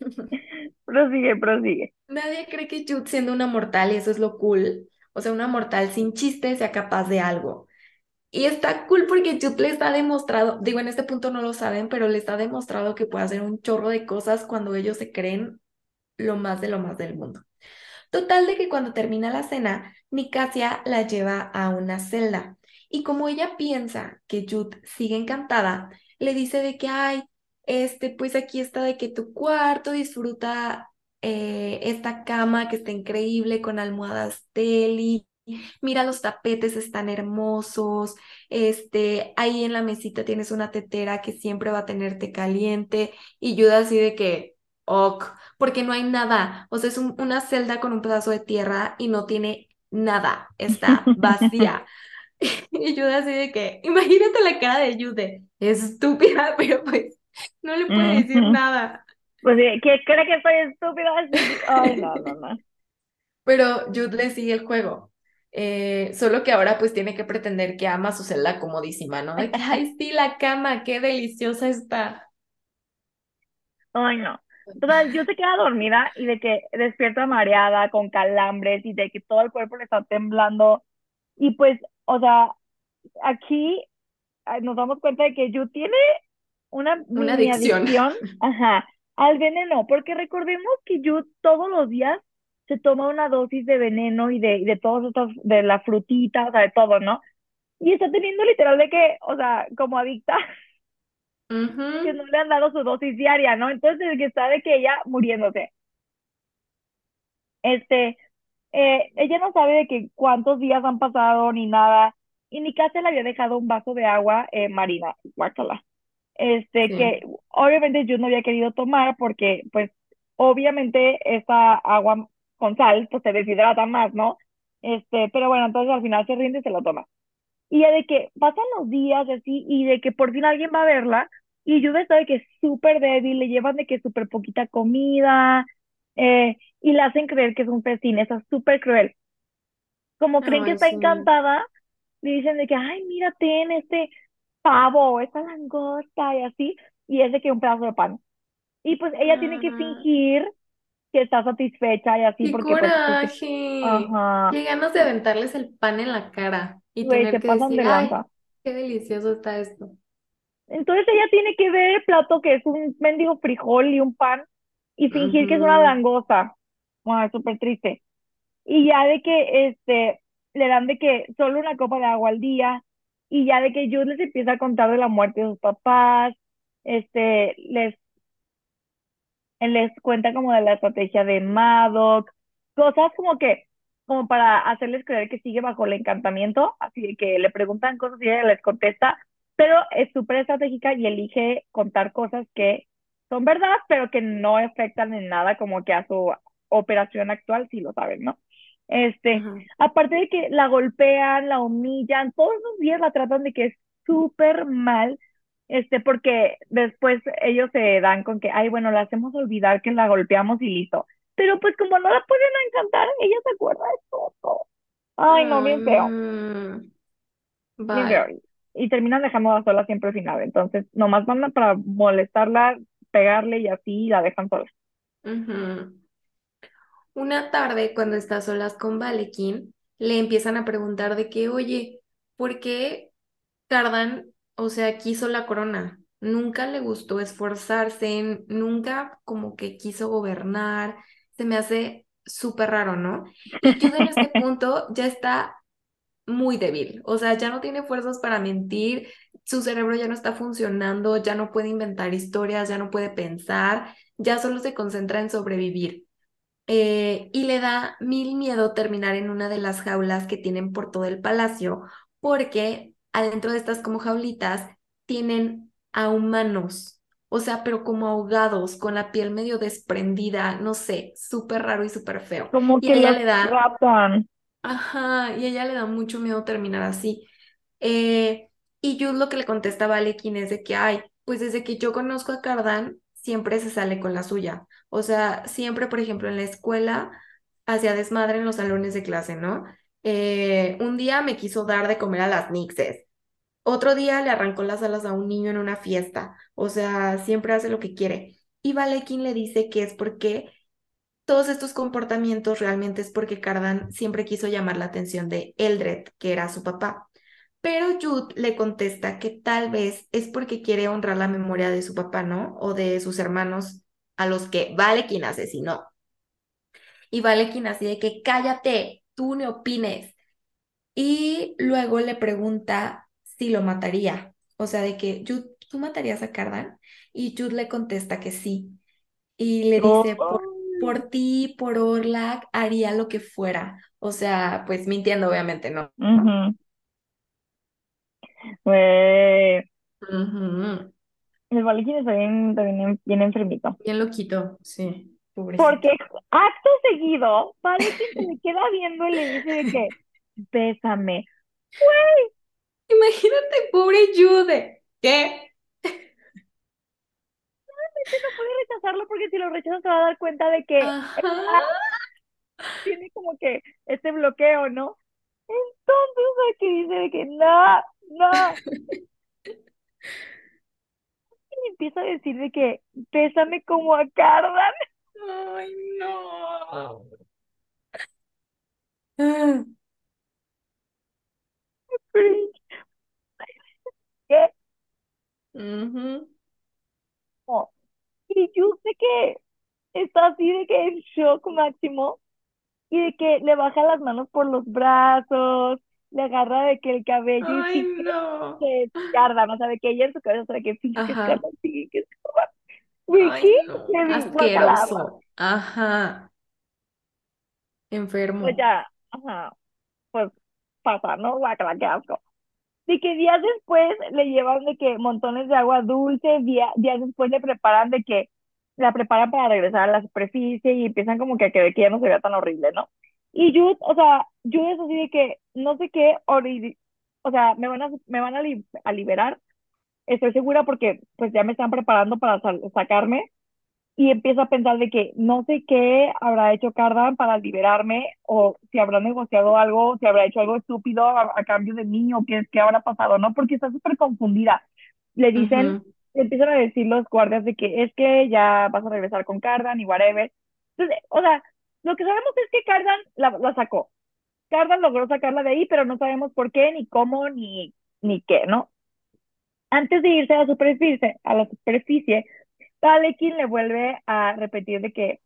Prosigue, prosigue. Nadie cree que Jude, siendo una mortal, y eso es lo cool, o sea, una mortal sin chiste, sea capaz de algo. Y está cool porque Jude les ha demostrado, digo, en este punto no lo saben, pero les ha demostrado que puede hacer un chorro de cosas cuando ellos se creen lo más de lo más del mundo. Total de que cuando termina la cena, Nicasia la lleva a una celda. Y como ella piensa que Jude sigue encantada, le dice de que, ay, este, pues aquí está de que tu cuarto disfruta eh, esta cama que está increíble con almohadas Teli. Mira, los tapetes están hermosos. Este, ahí en la mesita tienes una tetera que siempre va a tenerte caliente. Y Jude así de que, ok, porque no hay nada. O sea, es un- una celda con un pedazo de tierra y no tiene nada. Está vacía. Y Jude así de que, imagínate la cara de Jude. Estúpida, pero pues no le puede decir Ujú. nada. Pues ¿qué cree que soy estúpida? Ay, no, no, no. Pero Jude le sigue el juego. Eh, solo que ahora pues tiene que pretender que ama su celda comodísima, ¿no? De que, ay, sí, la cama, qué deliciosa está. Ay, no. Total, yo se queda dormida y de que despierta mareada, con calambres y de que todo el cuerpo le está temblando. Y pues, o sea, aquí ah, nos damos cuenta de que Yu tiene una Una adicción. adicción, ajá, al veneno, porque recordemos que Yu todos los días se toma una dosis de veneno y de, y de todos estos, de la frutita, o sea, de todo, ¿no? y está teniendo literal de que, o sea, como adicta, que no le han dado su dosis diaria, ¿no? Entonces, que está de que ella muriéndose. Este, eh, ella no sabe de que cuántos días han pasado ni nada, y ni casi le había dejado un vaso de agua eh, marina, guácala. Este, que obviamente yo no había querido tomar porque, pues, obviamente esa agua con sal, pues se deshidrata más, ¿no? Este, pero bueno, entonces al final se rinde y se lo toma. Y de que pasan los días así y de que por fin alguien va a verla y Jude está de que es súper débil, le llevan de que súper poquita comida eh, y le hacen creer que es un festín, eso es súper cruel. Como creen que está encantada, le dicen de que, ay, mírate en este pavo, esta langosta y así, y es de que un pedazo de pan. Y pues ella tiene que fingir que está satisfecha y así ¡Qué porque pues, coraje! ajá. Qué ganas de aventarles el pan en la cara y Güey, tener que pasan de decir, ay, qué delicioso está esto. Entonces ella tiene que ver el plato que es un mendigo frijol y un pan y fingir que es una langosta. Wow, súper triste. Y ya de que este le dan de que solo una copa de agua al día y ya de que Jude les empieza a contar de la muerte de sus papás, este les él les cuenta como de la estrategia de Maddox, cosas como que, como para hacerles creer que sigue bajo el encantamiento, así de que le preguntan cosas y ella les contesta, pero es súper estratégica y elige contar cosas que son verdad, pero que no afectan en nada como que a su operación actual, si lo saben, ¿no? Este, Ajá. aparte de que la golpean, la humillan, todos los días la tratan de que es súper mal, este, porque después ellos se dan con que, ay, bueno, la hacemos olvidar que la golpeamos y listo. Pero pues como no la pueden encantar, ella se acuerda de todo. Ay, no, bien feo, mm, bien feo. Y terminan dejándola sola siempre al final. Entonces, nomás mandan para molestarla, pegarle y así la dejan sola. Una tarde, cuando está solas con Valekin, le empiezan a preguntar de que, oye, ¿por qué Cardan, o sea, quiso la corona? Nunca le gustó esforzarse, nunca como que quiso gobernar. Se me hace súper raro, ¿no? Y Jude en este punto ya está muy débil, o sea, ya no tiene fuerzas para mentir, su cerebro ya no está funcionando, ya no puede inventar historias, ya no puede pensar, ya solo se concentra en sobrevivir. Eh, y le da mil miedo terminar en una de las jaulas que tienen por todo el palacio, porque adentro de estas como jaulitas tienen a humanos, o sea, pero como ahogados, con la piel medio desprendida, no sé, súper raro y súper feo. Como Y que ella le da, ajá, y ella le da mucho miedo terminar así. Eh, y lo que le contesta a Valekin es de que, ay, pues desde que yo conozco a Cardan, siempre se sale con la suya. O sea, siempre, por ejemplo, en la escuela, hacía desmadre en los salones de clase, ¿no? Eh, un día me quiso dar de comer a las nixes. Otro día le arrancó las alas a un niño en una fiesta. O sea, siempre hace lo que quiere. Y Valekin le dice que es porque todos estos comportamientos realmente es porque Cardan siempre quiso llamar la atención de Eldred, que era su papá. Pero Jude le contesta que tal vez es porque quiere honrar la memoria de su papá, ¿no? O de sus hermanos a los que Vale quien asesinó. Y Vale quien así de que cállate, tú no opines. Y luego le pregunta si lo mataría. O sea, de que Jude, ¿tú matarías a Cardan? Y Jude le contesta que sí. Y le dice, por, por ti, por Orlac, haría lo que fuera. O sea, pues mintiendo, obviamente, ¿no? Güey, Ujú. el Valiquín está bien, está bien, bien enfermito. Bien loquito, sí, pobrecito. Porque acto seguido, Valiquín se le queda viendo y le dice de que, bésame. Imagínate, pobre Jude. ¿Qué? No puede rechazarlo porque si lo rechaza se va a dar cuenta de que tiene como que este bloqueo, ¿no? Entonces aquí dice de que no, no. Y empieza a decir de que bésame como a Cardan. Ay, no. Ah. ¿Qué? ujú. No. Y yo sé que está así de que en shock máximo y de que le baja las manos por los brazos le agarra de que el cabello Ay, finge no. de que ella en su cabeza sabe que finge que es finge que es. Wiki, no. guacala, Asqueroso. Ajá. pues Enfermo. ya, ajá, pues pasa, ¿no? Guacala, qué asco. De que días después le llevan de que montones de agua dulce, día- días después le preparan de que la preparan para regresar a la superficie y empiezan como que a que, que ya no se vea tan horrible, ¿no? Y Jude, o sea, Jude es así de que no sé qué, o sea, me van a, me van a, li- a liberar, estoy segura porque pues ya me están preparando para sacarme y empiezo a pensar de que no sé qué habrá hecho Cardan para liberarme o si habrá negociado algo, si habrá hecho algo estúpido a, a cambio de mí o qué, qué habrá pasado, ¿no? Porque está súper confundida. Le dicen, le empiezan a decir los guardias de que es que ya vas a regresar con Cardan y whatever. Entonces, o sea, lo que sabemos es que Cardan la, la sacó. Cardan logró sacarla de ahí, pero no sabemos por qué, ni cómo, ni, ni qué, ¿no? Antes de irse a la superficie, a la superficie, Palekin le vuelve a repetir de que,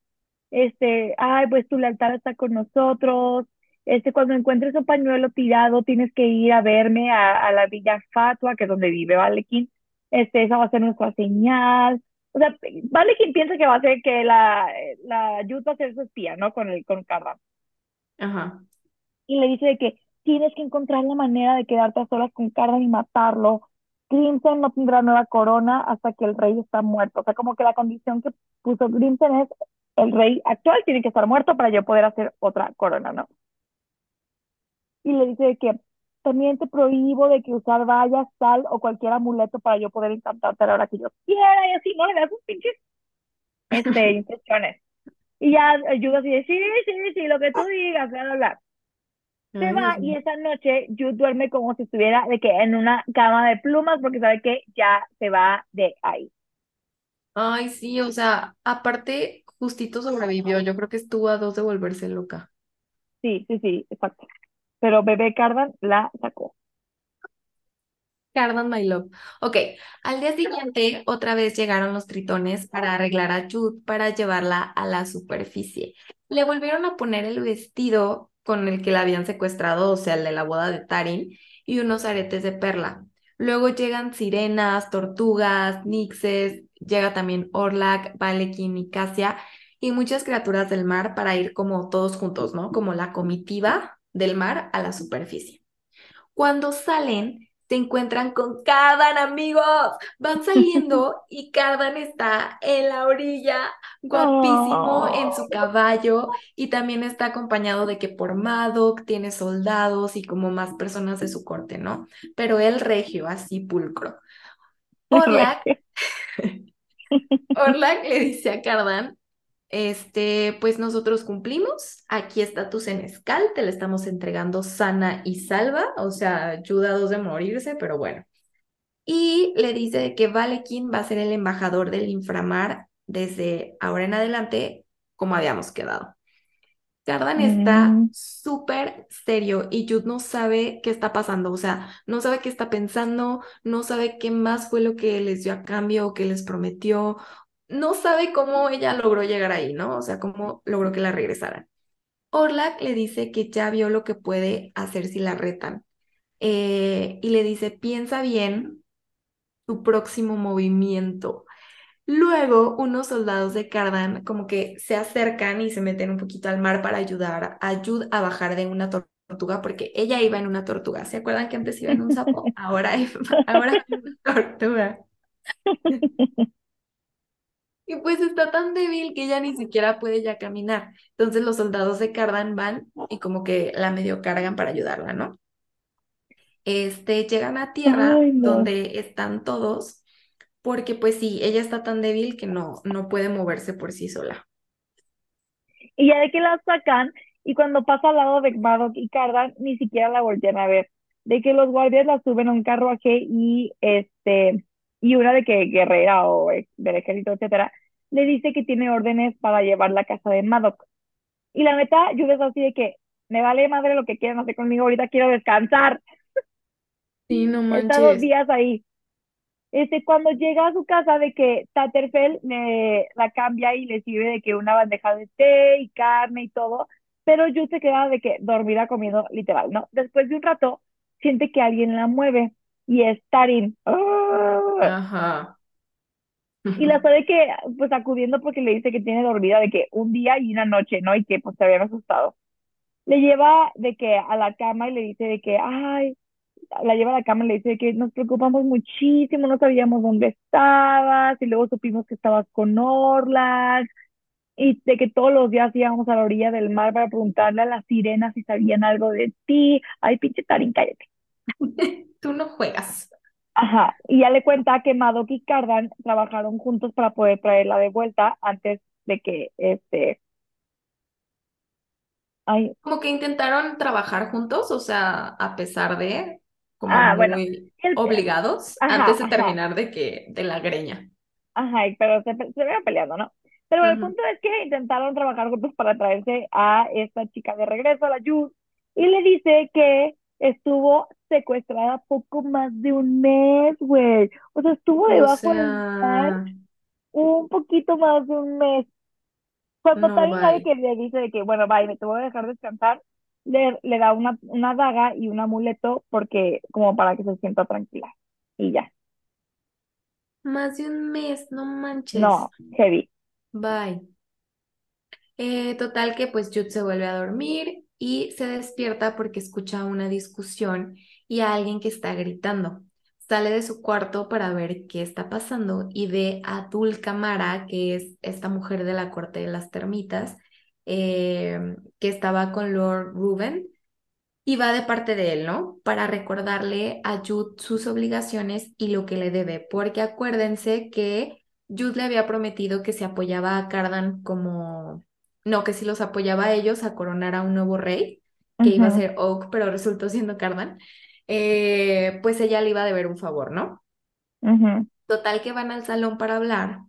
este, ay, pues tu lealtad está con nosotros, este, cuando encuentres un pañuelo tirado, tienes que ir a verme a, a la Villa Fatua, que es donde vive Valekin, este, esa va a ser nuestra señal. O sea, Valekin piensa que va a ser que la, la Yut va a ser su espía, ¿no? Con el, con Cardan. Ajá. Y le dice de que tienes que encontrar la manera de quedarte a solas con Cardan y matarlo. Crimson no tendrá nueva corona hasta que el rey está muerto. O sea, como que la condición que puso Crimson es el rey actual tiene que estar muerto para yo poder hacer otra corona, ¿no? Y le dice de que también te prohíbo de que usar vallas, sal o cualquier amuleto para yo poder encantarte a la hora que yo quiera y así, ¿no? Le da sus pinches este, instrucciones. Y ya ayuda así de, sí, sí, sí, lo que tú digas, bla, bla, bla. Se va y mío. esa noche Jude duerme como si estuviera de que en una cama de plumas porque sabe que ya se va de ahí. Ay, sí, o sea, aparte, justito sobrevivió. Yo creo que estuvo a dos de volverse loca. Sí, sí, sí, exacto. Pero bebé Cardan la sacó. Cardan My Love. Ok, al día siguiente otra vez llegaron los tritones para arreglar a Jude para llevarla a la superficie. Le volvieron a poner el vestido con el que la habían secuestrado, o sea, el de la boda de Tarin, y unos aretes de perla. Luego llegan sirenas, tortugas, nixes, llega también Orlac, Valekin y Cassia, y muchas criaturas del mar para ir como todos juntos, ¿no? Como la comitiva del mar a la superficie. Cuando salen, se encuentran con Cardan, amigos. Van saliendo y Cardan está en la orilla, guapísimo en su Oh. caballo y también está acompañado de que por Madoc tiene soldados y como más personas de su corte, ¿no? Pero él regio, así pulcro. Orlac, Orlac le dice a Cardan, este, pues nosotros cumplimos, aquí está tu senescal, te la estamos entregando sana y salva, o sea, ayudados de morirse, pero bueno. Y le dice que Valekin va a ser el embajador del inframar desde ahora en adelante, como habíamos quedado. Cardan está Mm. súper serio y Jude no sabe qué está pasando, o sea, no sabe qué está pensando, no sabe qué más fue lo que les dio a cambio o que les prometió, no sabe cómo ella logró llegar ahí, ¿no? O sea, cómo logró que la regresaran. Orlac le dice que ya vio lo que puede hacer si la retan eh, y le dice, piensa bien tu próximo movimiento. Luego, unos soldados de Cardan como que se acercan y se meten un poquito al mar para ayudar a Jude a bajar de una tor- tortuga, porque ella iba en una tortuga. ¿Se acuerdan que antes iba en un sapo? Ahora, ahora en una tortuga. Y pues está tan débil que ella ni siquiera puede ya caminar. Entonces los soldados de Cardan van y como que la medio cargan para ayudarla, ¿no? Este, llegan a tierra Ay, no. donde están todos, porque pues sí, ella está tan débil que no, no puede moverse por sí sola. Y ya de que la sacan, y cuando pasa al lado de Madoc y Cardan, ni siquiera la voltean a ver. De que los guardias la suben a un carruaje y este, y una de que guerrera o ex- del ejército, etcétera, le dice que tiene órdenes para llevar la casa de Madoc. Y la neta, yo es así de que me vale madre lo que quieran hacer conmigo, ahorita quiero descansar. Sí, no He estado manches. días ahí. Este, cuando llega a su casa de que Tatterfell le, la cambia y le sirve de que una bandeja de té y carne y todo, pero Jude se queda de que dormida comiendo literal, ¿no? Después de un rato, siente que alguien la mueve y es Tarin. ¡Ah! Ajá. Y la sabe que, pues acudiendo porque le dice que tiene dormida de que un día y una noche, ¿no? Y que pues se habían asustado. Le lleva de que a la cama y le dice de que, ay, la lleva a la cama y le dice que nos preocupamos muchísimo, no sabíamos dónde estabas, y luego supimos que estabas con Orlax, y de que todos los días íbamos a la orilla del mar para preguntarle a las sirenas si sabían algo de ti. Ay, pinche Tarín, cállate. Tú no juegas. Ajá, y ya le cuenta que Madoc y Cardan trabajaron juntos para poder traerla de vuelta antes de que, este, ay, Como que intentaron trabajar juntos, o sea, a pesar de, como ah, bueno, el- obligados, Ajá, antes de ajá. terminar de que, de la greña. Ajá, pero se, se veían peleando, ¿no? Pero bueno, el punto es que intentaron trabajar juntos para traerse a esta chica de regreso, a la Jude, y le dice que estuvo secuestrada poco más de un mes, güey. O sea, estuvo O debajo del mar sea, un poquito más de un mes. Cuando no, Tarin sabe que le dice de que, bueno, bye, te voy a dejar descansar, le, le da una, una daga y un amuleto porque, como para que se sienta tranquila. Y ya. Más de un mes, no manches. No, heavy. Bye. Eh, total que pues Jude se vuelve a dormir y se despierta porque escucha una discusión y a alguien que está gritando. Sale de su cuarto para ver qué está pasando y ve a Dulcamara, que es esta mujer de la corte de las termitas, eh, que estaba con Lord Ruben y va de parte de él, ¿no? Para recordarle a Jude sus obligaciones y lo que le debe, porque acuérdense que Jude le había prometido que se apoyaba a Cardan como, no, que si los apoyaba a ellos a coronar a un nuevo rey, que iba a ser Oak, pero resultó siendo Cardan, eh, pues ella le iba a deber un favor, ¿no? Total que van al salón para hablar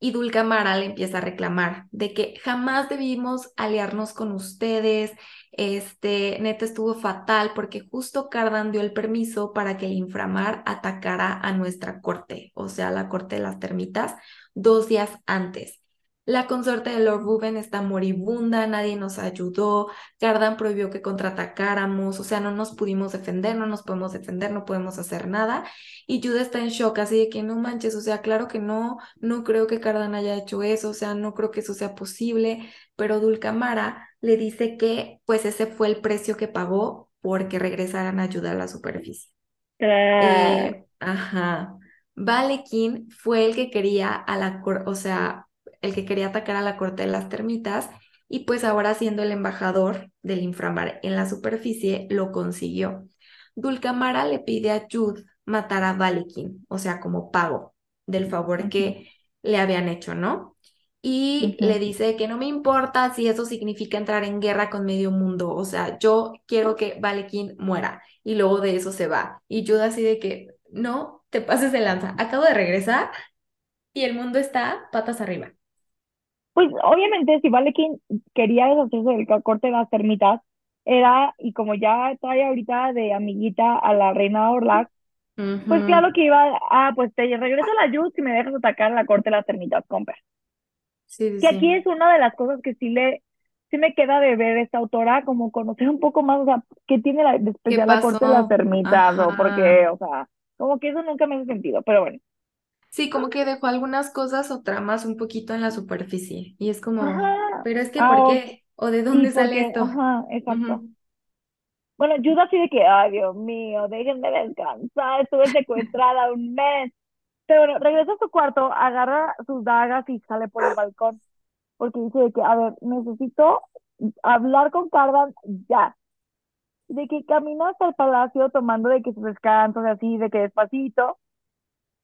y Dulcamara le empieza a reclamar de que jamás debimos aliarnos con ustedes, este, neta estuvo fatal porque justo Cardan dio el permiso para que el inframar atacara a nuestra corte, o sea, la corte de las termitas, dos días antes. La consorte de Lord Ruben está moribunda, nadie nos ayudó, Cardan prohibió que contraatacáramos, o sea, no nos pudimos defender, no nos podemos defender, no podemos hacer nada. Y Jude está en shock, así de que no manches, o sea, claro que no, no creo que Cardan haya hecho eso, o sea, no creo que eso sea posible, pero Dulcamara le dice que pues ese fue el precio que pagó porque regresaran a ayudar a la superficie. Eh, ajá. Valekin fue el que quería a la o sea, el que quería atacar a la corte de las termitas y pues ahora siendo el embajador del inframar en la superficie lo consiguió. Dulcamara le pide a Jude matar a Valekin, o sea, como pago del favor que le habían hecho, ¿no? Y le dice que no me importa si eso significa entrar en guerra con medio mundo, o sea, yo quiero que Valekin muera y luego de eso se va. Y Jude así de que no te pases de lanza, acabo de regresar y el mundo está patas arriba. Pues obviamente si Valekin quería deshacerse del corte de las termitas, era, y como ya trae ahorita de amiguita a la reina Orlac, pues claro que iba, ah, pues te regreso a la Yud si me dejas atacar a la corte de las termitas, compa. Sí, sí, Que aquí es una de las cosas que sí le, sí me queda de ver esta autora, como conocer un poco más, o sea, qué tiene la, de ¿Qué especial la corte de las termitas, o porque, Ajá. o sea, como que eso nunca me hace sentido, pero bueno. Sí, como que dejó algunas cosas o tramas un poquito en la superficie. Y es como, Ajá. pero es que Ah, ¿por o- qué? ¿O de dónde sale porque, esto? ajá, exacto. Bueno, Judas así de que, ay, Dios mío, déjenme descansar, estuve secuestrada un mes. Pero bueno, regresa a su cuarto, agarra sus dagas y sale por el balcón, porque dice de que, a ver, necesito hablar con Cardan ya. De que camina hasta el palacio tomando de que sus descansos, así, de que despacito.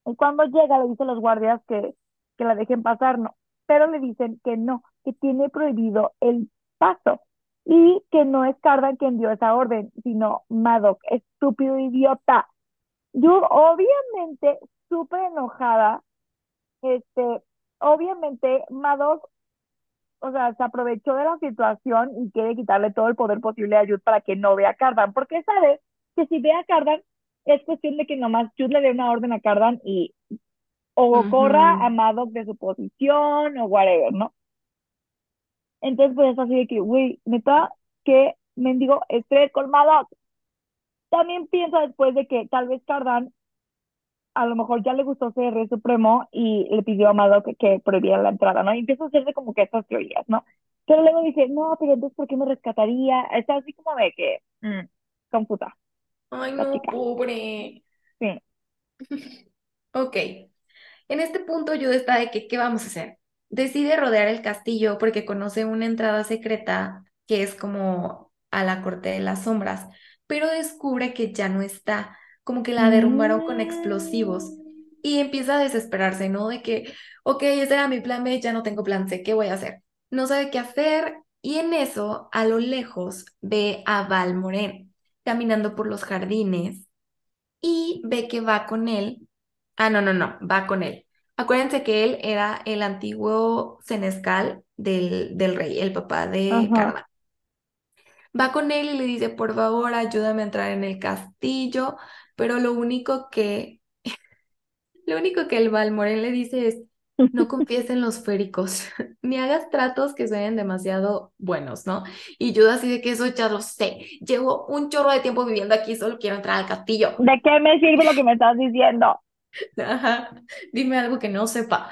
Y cuando llega le dice a los guardias que, que la dejen pasar, no. Pero le dicen que no, que tiene prohibido el paso. Y que no es Cardan quien dio esa orden, sino Madoc, estúpido idiota. Yo, obviamente, súper enojada, este, obviamente, Madoc, o sea, se aprovechó de la situación y quiere quitarle todo el poder posible a Jude para que no vea a Cardan, porque sabe que si ve a Cardan, es cuestión de que nomás Jude le dé una orden a Cardan y o corra a. Madoc de su posición o whatever, ¿no? Entonces, pues es así de que, güey, neta, que mendigo estrés colmado. También pienso después de que tal vez Cardan a lo mejor ya le gustó rey supremo y le pidió a Madoc que, que prohibiera la entrada, ¿no? Y empieza a hacerse como que estas teorías, ¿no? Pero luego dice, no, pero entonces, ¿por qué me rescataría? Está así como de que, mm, confusa, Ay, no, pobre. Sí. Ok. En este punto Jude está de que, ¿qué vamos a hacer? Decide rodear el castillo porque conoce una entrada secreta que es como a la corte de las sombras, pero descubre que ya no está, como que la derrumbaron con explosivos y empieza a desesperarse, ¿no? De que, ok, ese era mi plan B, ya no tengo plan C, ¿qué voy a hacer? No sabe qué hacer y en eso, a lo lejos, ve a Valmoren caminando por los jardines y ve que va con él. Ah, no, no, no, va con él. Acuérdense que él era el antiguo senescal del, del rey, el papá de Ajá. Carla. Va con él y le dice, por favor, ayúdame a entrar en el castillo, pero lo único que, lo único que el Balmorén le dice es, no confíes en los féricos, ni hagas tratos que suenen demasiado buenos, ¿no? Y yo así de que eso ya lo sé, llevo un chorro de tiempo viviendo aquí, solo quiero entrar al castillo. ¿De qué me sirve lo que me estás diciendo? Ajá, dime algo que no sepa.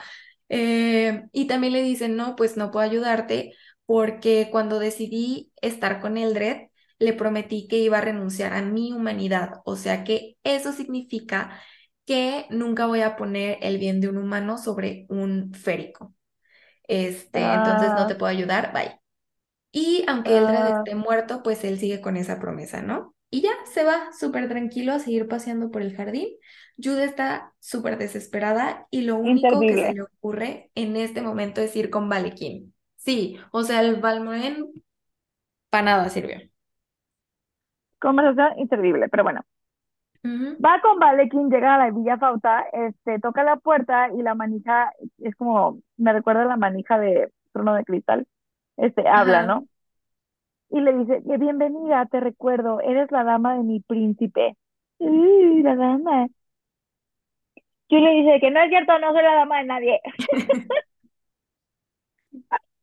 Eh, y también le dicen, no, pues no puedo ayudarte porque cuando decidí estar con Eldred, le prometí que iba a renunciar a mi humanidad. O sea que eso significa que nunca voy a poner el bien de un humano sobre un férico. Este, entonces no Ah, te puedo ayudar, bye. Y aunque Eldred ah, esté muerto, pues él sigue con esa promesa, ¿no? Y ya se va súper tranquilo a seguir paseando por el jardín. Jude está súper desesperada y lo único que se le ocurre en este momento es ir con Valequín. Sí, o sea, el Balmoen para nada sirvió. Conversación inservible, pero bueno. Va con Valequín, llega a la Villa Fauta, este, toca la puerta y la manija, es como, me recuerda a la manija de Trono de Cristal, este, habla, Ajá. ¿no? Y le dice, que bienvenida, te recuerdo, eres la dama de mi príncipe. Uy, la dama. Y le dice que no es cierto, no soy la dama de nadie.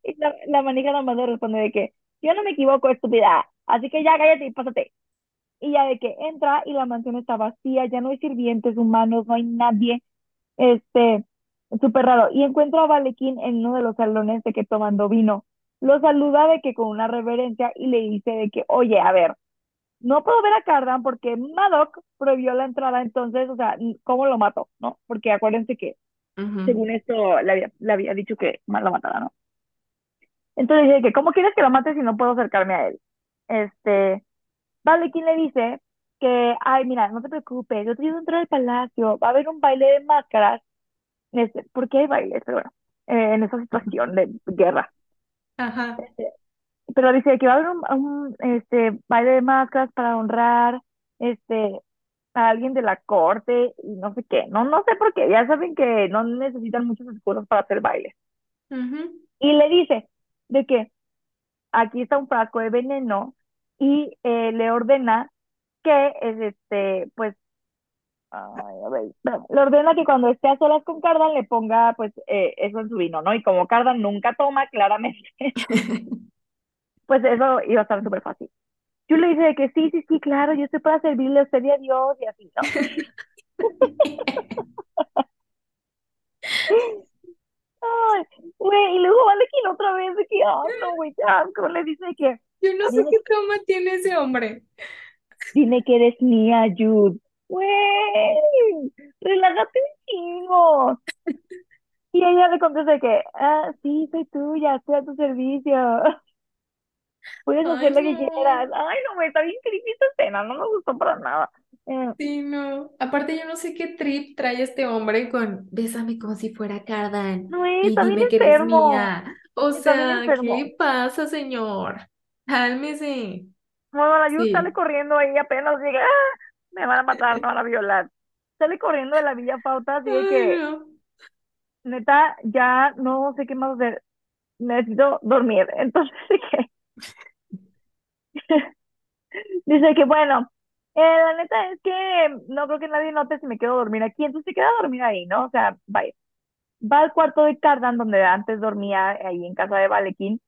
Y la, la manija nomás le responde de que, yo no me equivoco, estúpida, así que ya cállate y pásate. Y ya de que entra y la mansión está vacía, ya no hay sirvientes humanos, no hay nadie, este, súper raro. Y encuentra a Valequín en uno de los salones de que tomando vino. Lo saluda de que con una reverencia y le dice de que, oye, a ver, no puedo ver a Cardan porque Madoc prohibió la entrada, entonces, o sea, ¿cómo lo mato? ¿No? Porque acuérdense que, según esto, le había, le había dicho que mal lo matara, ¿no? Entonces dice que, ¿cómo quieres que lo mate si no puedo acercarme a él? Este, Vale, quien le dice que, ay, mira, no te preocupes, yo te ayudo a entrar al palacio, va a haber un baile de máscaras, este, porque hay bailes, pero bueno, eh, en esa situación de guerra. Ajá. Este, pero dice que va a haber un, un, este, baile de máscaras para honrar, este, a alguien de la corte y no sé qué, no, no sé por qué, ya saben que no necesitan muchos escudos para hacer baile. ujú, Y le dice de que aquí está un frasco de veneno y eh, le ordena que es este, pues, ay, a ver, espérame, le ordena que cuando esté a solas con Cardan le ponga pues eh, eso en su vino, ¿no? Y como Cardan nunca toma, claramente, pues eso iba a estar súper fácil. Yo le dije de que sí, sí, sí, claro, yo estoy para servirle a usted y a Dios y así, ¿no? Ay, güey, y luego Valequín otra vez de que, ay, no, güey, ya, como le dice que, Yo no sé qué trauma tiene ese hombre. dime que eres mía, Jude. Güey, relájate un chingo. Y ella le contesta de que, ah, sí, soy tuya, estoy a tu servicio. Puedes Ay, hacer lo que no. quieras. Ay, no, güey, está bien creepy esta escena, no me gustó para nada. Eh, Sí, no. Aparte, yo no sé qué trip trae este hombre con bésame como si fuera Cardan no, y está bien dime que eres enfermo. mía. O Está bien sea, enfermo. ¿qué pasa, señor? Cálmese. Bueno, la Yu sale Sí. corriendo ahí apenas llega, ah, me van a matar, me van a violar. Sale corriendo de la Villa Fauta, así Ay, que, no. neta, ya no sé qué más hacer. Necesito dormir. Entonces, que Dice que bueno, eh, la neta es que no creo que nadie note si me quedo a dormir aquí, entonces se queda a dormir ahí, ¿no? O sea, vaya. Va al cuarto de Cardan, donde antes dormía ahí en casa de Valequín,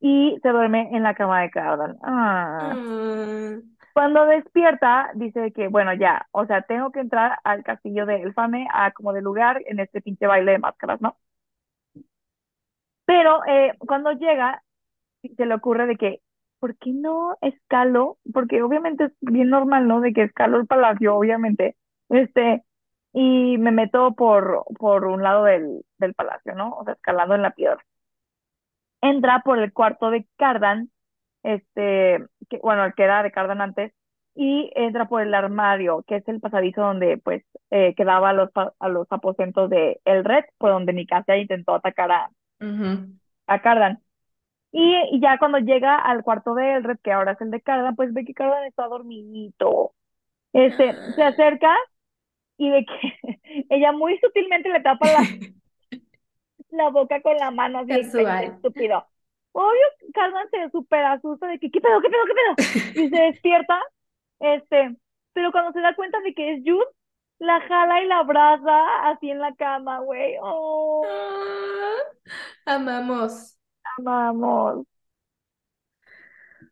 y se duerme en la cama de Cardan. Ah. Mm. Cuando despierta, dice que, bueno, ya, o sea, tengo que entrar al castillo de Elfame a como de lugar en este pinche baile de máscaras, ¿no? Pero eh, cuando llega, se le ocurre de que, ¿por qué no escalo? Porque obviamente es bien normal, ¿no? De que escalo el palacio, obviamente. Este, y me meto por, por un lado del, del palacio, ¿no? O sea, escalando en la piedra. Entra por el cuarto de Cardan, este, que, bueno, el que era de Cardan antes, y entra por el armario, que es el pasadizo donde, pues, eh, quedaba a los, a los aposentos de El Red, por donde Nicasia intentó atacar a, a Cardan. Y, y ya cuando llega al cuarto de Elred, que ahora es el de Cardan, pues ve que Cardan está dormidito. Este, se acerca y ve que ella muy sutilmente le tapa la, la boca con la mano así estúpido. Obvio, Cardan se súper asusta de que, ¿qué pedo, qué pedo, qué pedo? Y se despierta, este, pero cuando se da cuenta de que es Jude, la jala y la abraza así en la cama, güey. Oh, Ah, amamos. amamos.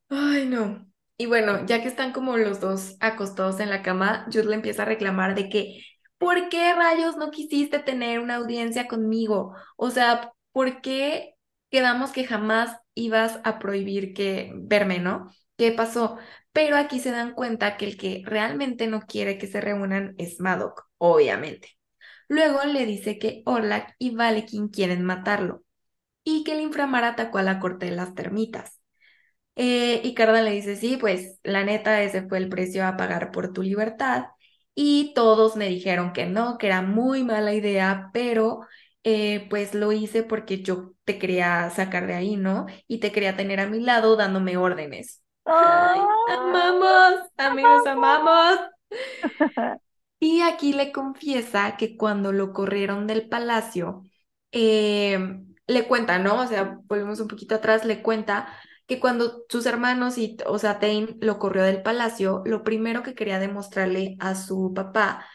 Ay, no. Y bueno, ya que están como los dos acostados en la cama, Jude le empieza a reclamar de que, ¿por qué rayos no quisiste tener una audiencia conmigo? O sea, ¿por qué quedamos que jamás ibas a prohibir que verme, ¿no? ¿Qué pasó? Pero aquí se dan cuenta que el que realmente no quiere que se reúnan es Madoc, obviamente. Luego le dice que Orlac y Valekin quieren matarlo y que el inframar atacó a la corte de las termitas. Eh, y Cardan le dice, sí, pues la neta, ese fue el precio a pagar por tu libertad. Y todos me dijeron que no, que era muy mala idea, pero eh, pues lo hice porque yo te quería sacar de ahí, ¿no? Y te quería tener a mi lado dándome órdenes. ¡Ay, amamos! Amigos, amamos. Y aquí le confiesa que cuando lo corrieron del palacio, eh, le cuenta, ¿no? O sea, volvemos un poquito atrás, le cuenta que cuando sus hermanos y, o sea, Tain lo corrió del palacio, lo primero que quería demostrarle a su papá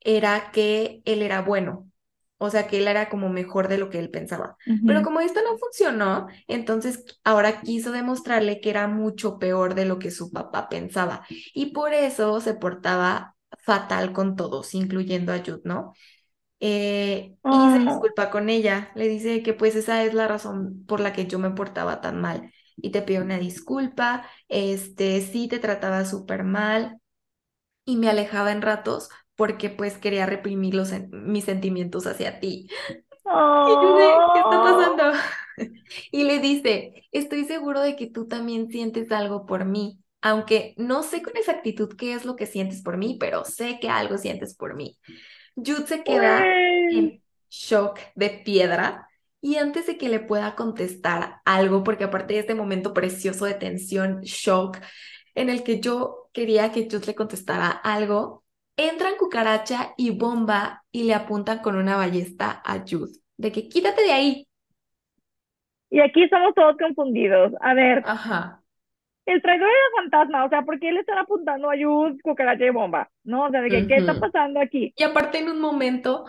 era que él era bueno, o sea, que él era como mejor de lo que él pensaba. Pero como esto no funcionó, entonces ahora quiso demostrarle que era mucho peor de lo que su papá pensaba. Y por eso se portaba fatal con todos, incluyendo a Jude, ¿no? Eh, y se disculpa con ella, le dice que pues esa es la razón por la que yo me portaba tan mal y te pido una disculpa, este, sí te trataba súper mal y me alejaba en ratos porque pues quería reprimir los, mis sentimientos hacia ti. Y yo de, ¿qué está Oh. pasando? Y le dice, estoy seguro de que tú también sientes algo por mí, aunque no sé con exactitud qué es lo que sientes por mí, pero sé que algo sientes por mí. Jude se queda en shock de piedra y antes de que le pueda contestar algo, porque aparte de este momento precioso de tensión, shock, en el que yo quería que Jude le contestara algo, entran cucaracha y bomba y le apuntan con una ballesta a Jude, de que quítate de ahí. Y aquí estamos todos confundidos. A ver, Ajá. el traidor era fantasma, o sea, ¿por qué le están apuntando a Yud, cucaracha y bomba? ¿No? O sea, de que, ¿qué está pasando aquí? Y aparte en un momento,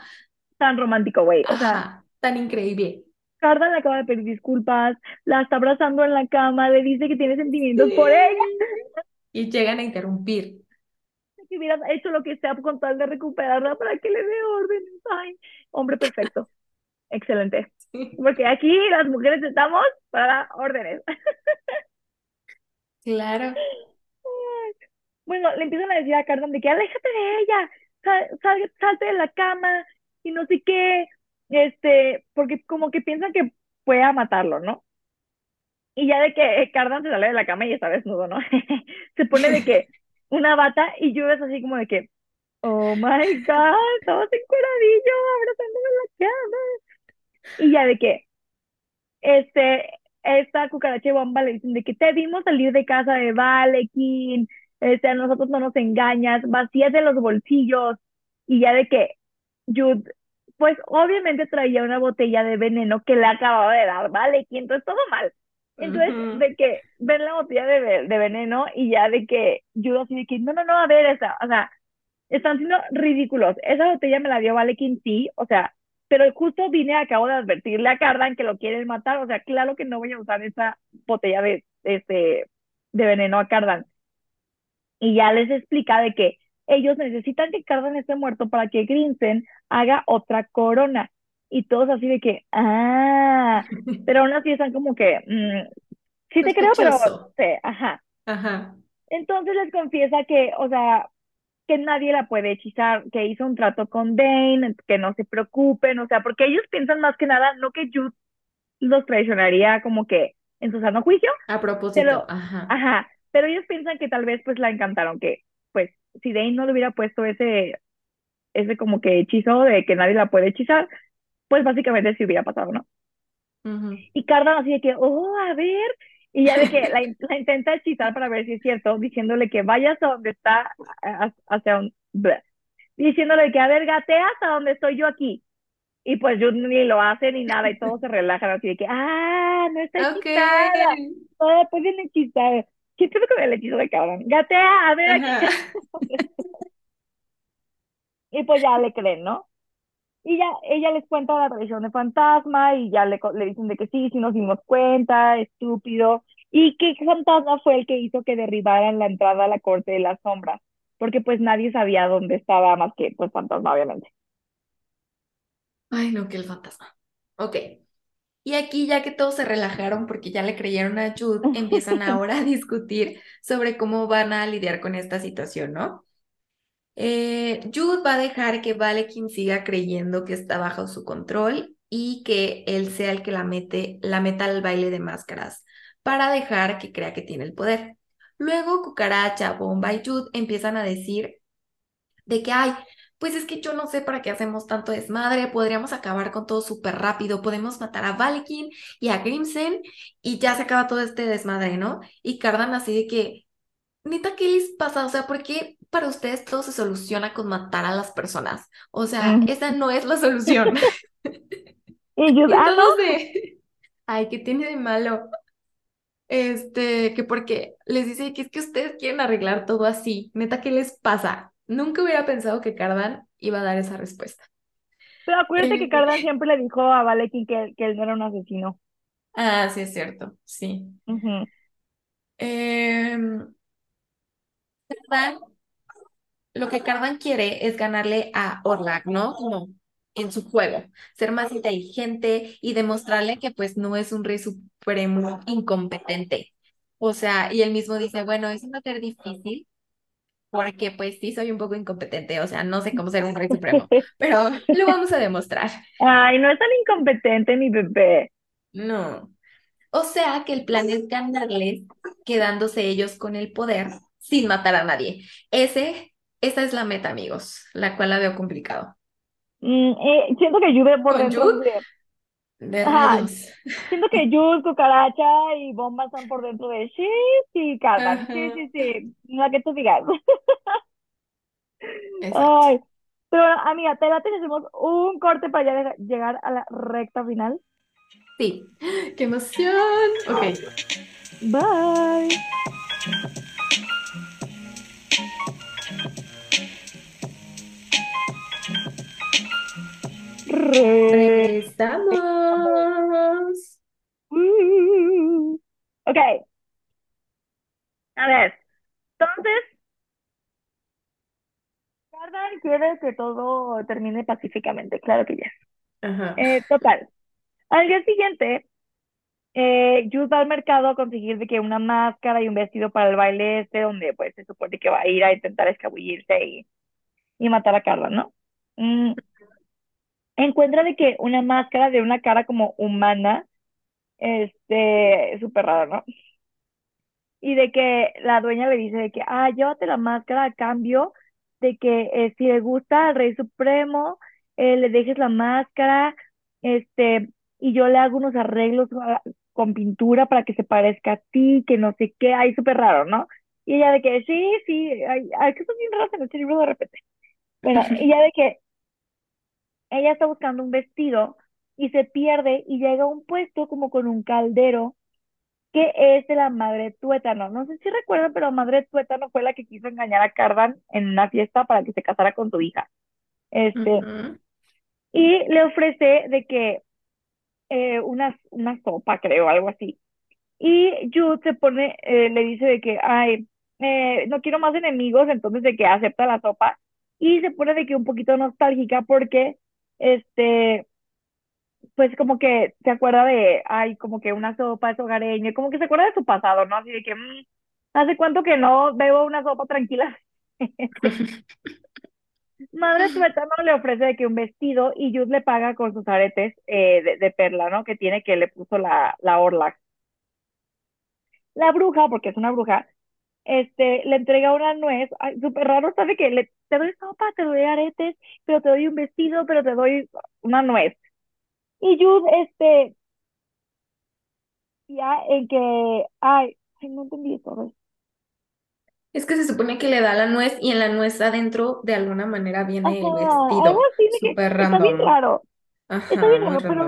Tan romántico, güey. O sea, tan increíble. Cardan le acaba de pedir disculpas, la está abrazando en la cama, le dice que tiene sentimientos por ella, Y llegan a interrumpir. que hubiera hecho lo que sea con tal de recuperarla para que le dé órdenes. Ay, hombre perfecto. Excelente. Porque aquí las mujeres estamos para órdenes. Claro. Bueno, le empiezan a decir a Cardan de que aléjate de ella, sal, sal- salte de la cama y no sé qué, este, porque como que piensan que fue a matarlo, ¿no? Y ya de que Cardan se sale de la cama y está desnudo, ¿no? Se pone de que una bata y yo es así como de que, oh my God, estamos encueradillo abrazándome en la cama. Y ya de que, este, esta cucaracha y bomba le dicen de que te vimos salir de casa de Valekin, este, a nosotros no nos engañas, vacías de los bolsillos, y ya de que Jude, pues obviamente traía una botella de veneno que le acababa de dar Valekin, entonces todo mal. Entonces, de que ven la botella de, ve- de veneno y ya de que Jude así de que, no, no, no, a ver esa, o sea, están siendo ridículos. Esa botella me la dio Valekin, sí, o sea, pero justo vine, acabo de advertirle a Cardan que lo quieren matar, o sea, claro que no voy a usar esa botella de, este, de veneno a Cardan. Y ya les explica de que ellos necesitan que Cardan esté muerto para que Grinsen haga otra corona. Y todos así de que, ah, pero aún así están como que, mm, sí te creo, pero, sí, ajá. Ajá. Entonces les confiesa que, o sea, que nadie la puede hechizar, que hizo un trato con Dane, que no se preocupen, o sea, porque ellos piensan más que nada, no que Jude los traicionaría como que en su sano juicio. A propósito, ajá. Ajá, pero ellos piensan que tal vez pues la encantaron, que si Dane no le hubiera puesto ese, ese como que hechizo de que nadie la puede hechizar, pues básicamente sí hubiera pasado, ¿no? Y Cardan así de que, oh, a ver, y ya de que la, intenta hechizar para ver si es cierto, diciéndole que vaya hasta donde está, hacia un, diciéndole que, a ver, gatea hasta donde estoy yo aquí. Y pues yo ni lo hace ni nada y todos se relajan así de que, ah, no está hechizada. Oh, pues bien hechizada. ¿Qué creo con el hechizo de cabrón? Gatea, a ver aquí. y pues ya le creen, ¿no? Y ya ella les cuenta la aparición de fantasma y ya le, le dicen de que sí, sí nos dimos cuenta, estúpido. Y que fantasma fue el que hizo que derribaran la entrada a la corte de las sombras, porque pues nadie sabía dónde estaba más que pues fantasma, obviamente. Ay, no, que el fantasma. Ok. Y aquí ya que todos se relajaron porque ya le creyeron a Jude, empiezan ahora a discutir sobre cómo van a lidiar con esta situación, ¿no? Eh, Jude va a dejar que Valekin siga creyendo que está bajo su control y que él sea el que la, mete, la meta al baile de máscaras para dejar que crea que tiene el poder. Luego Cucaracha, Bomba y Jude empiezan a decir de que, ay, pues es que yo no sé para qué hacemos tanto desmadre, podríamos acabar con todo súper rápido, podemos matar a Valekin y a Grimsen y ya se acaba todo este desmadre, ¿no? Y Cardan así de que, neta, ¿qué les pasa? O sea, ¿por qué para ustedes todo se soluciona con matar a las personas? O sea, esa no es la solución. yo, ah, ay, ¿qué tiene de malo? Este, que porque les dice que es que ustedes quieren arreglar todo así. Neta, ¿qué les pasa? Nunca hubiera pensado que Cardan iba a dar esa respuesta. Pero acuérdate que eh, Cardan siempre le dijo a Valekin que, que él no era un asesino. Ah, sí, es cierto, sí. eh, Cardan, lo que Cardan quiere es ganarle a Orlac, ¿no? Como en su juego, ser más inteligente y demostrarle que pues no es un rey supremo incompetente. O sea, y él mismo dice, bueno, eso va a ser difícil porque pues sí soy un poco incompetente, o sea, no sé cómo ser un rey supremo, pero lo vamos a demostrar. Ay, no es tan incompetente mi bebé. No. O sea que el plan es ganarles quedándose ellos con el poder sin matar a nadie. Ese, esa es la meta, amigos, la cual la veo complicado. Mm, eh, siento que Jude por dentro de... Siento que Jude, Cucaracha y Bomba están por dentro de sí, sí, calma, sí, sí, sí, la que tú digas. Ay, pero amiga, te la hacemos un corte para ya llegar a la recta final. Sí, qué emoción. Ok. Bye. Regresamos. ok. A ver. Entonces, Cardan quiere que todo termine pacíficamente. Claro que ya. Eh, total. Al día siguiente, eh, Jude va al mercado a conseguir de que una máscara y un vestido para el baile este, donde pues se supone que va a ir a intentar escabullirse y, y matar a Carla, ¿no? Mm, encuentra de que una máscara de una cara como humana, este, súper raro, ¿no? Y de que la dueña le dice de que, ah, llévate la máscara a cambio de que eh, si le gusta al Rey Supremo, eh, le dejes la máscara, este, y yo le hago unos arreglos ah, con pintura para que se parezca a ti, que no sé qué, ahí súper raro, ¿no? Y ella de que, sí, sí, hay, hay cosas bien raras en este libro de repente. Bueno, y ella de que, ella está buscando un vestido y se pierde y llega a un puesto como con un caldero que es de la madre tuétano. No sé si recuerdan, pero madre tuétano fue la que quiso engañar a Cardan en una fiesta para que se casara con su hija. Este, y le ofrece de que eh, una, una sopa, creo, algo así. Y Jude se pone, eh, le dice de que, ay, eh, no quiero más enemigos, entonces de que acepta la sopa y se pone de que un poquito nostálgica porque, este, pues como que se acuerda de, ay, como que una sopa es hogareña, como que se acuerda de su pasado, ¿no? Así de que, mm, ¿hace cuánto que no bebo una sopa tranquila? Madre Tuétano le ofrece de que un vestido y Jude le paga con sus aretes eh, de, de perla, ¿no? Que tiene que le puso la, la Orlac. La bruja, porque es una bruja, este, le entrega una nuez, ay, súper raro, ¿sabe que le, te doy sopa, te doy aretes, pero te doy un vestido, pero te doy una nuez. Y Jude, este, ya en que, ay, ay, no entendí ver. Es que se supone que le da la nuez y en la nuez adentro de alguna manera viene el Ajá, algo vestido. así de que Súper está bien raro, está Ajá, bien muy raro, pero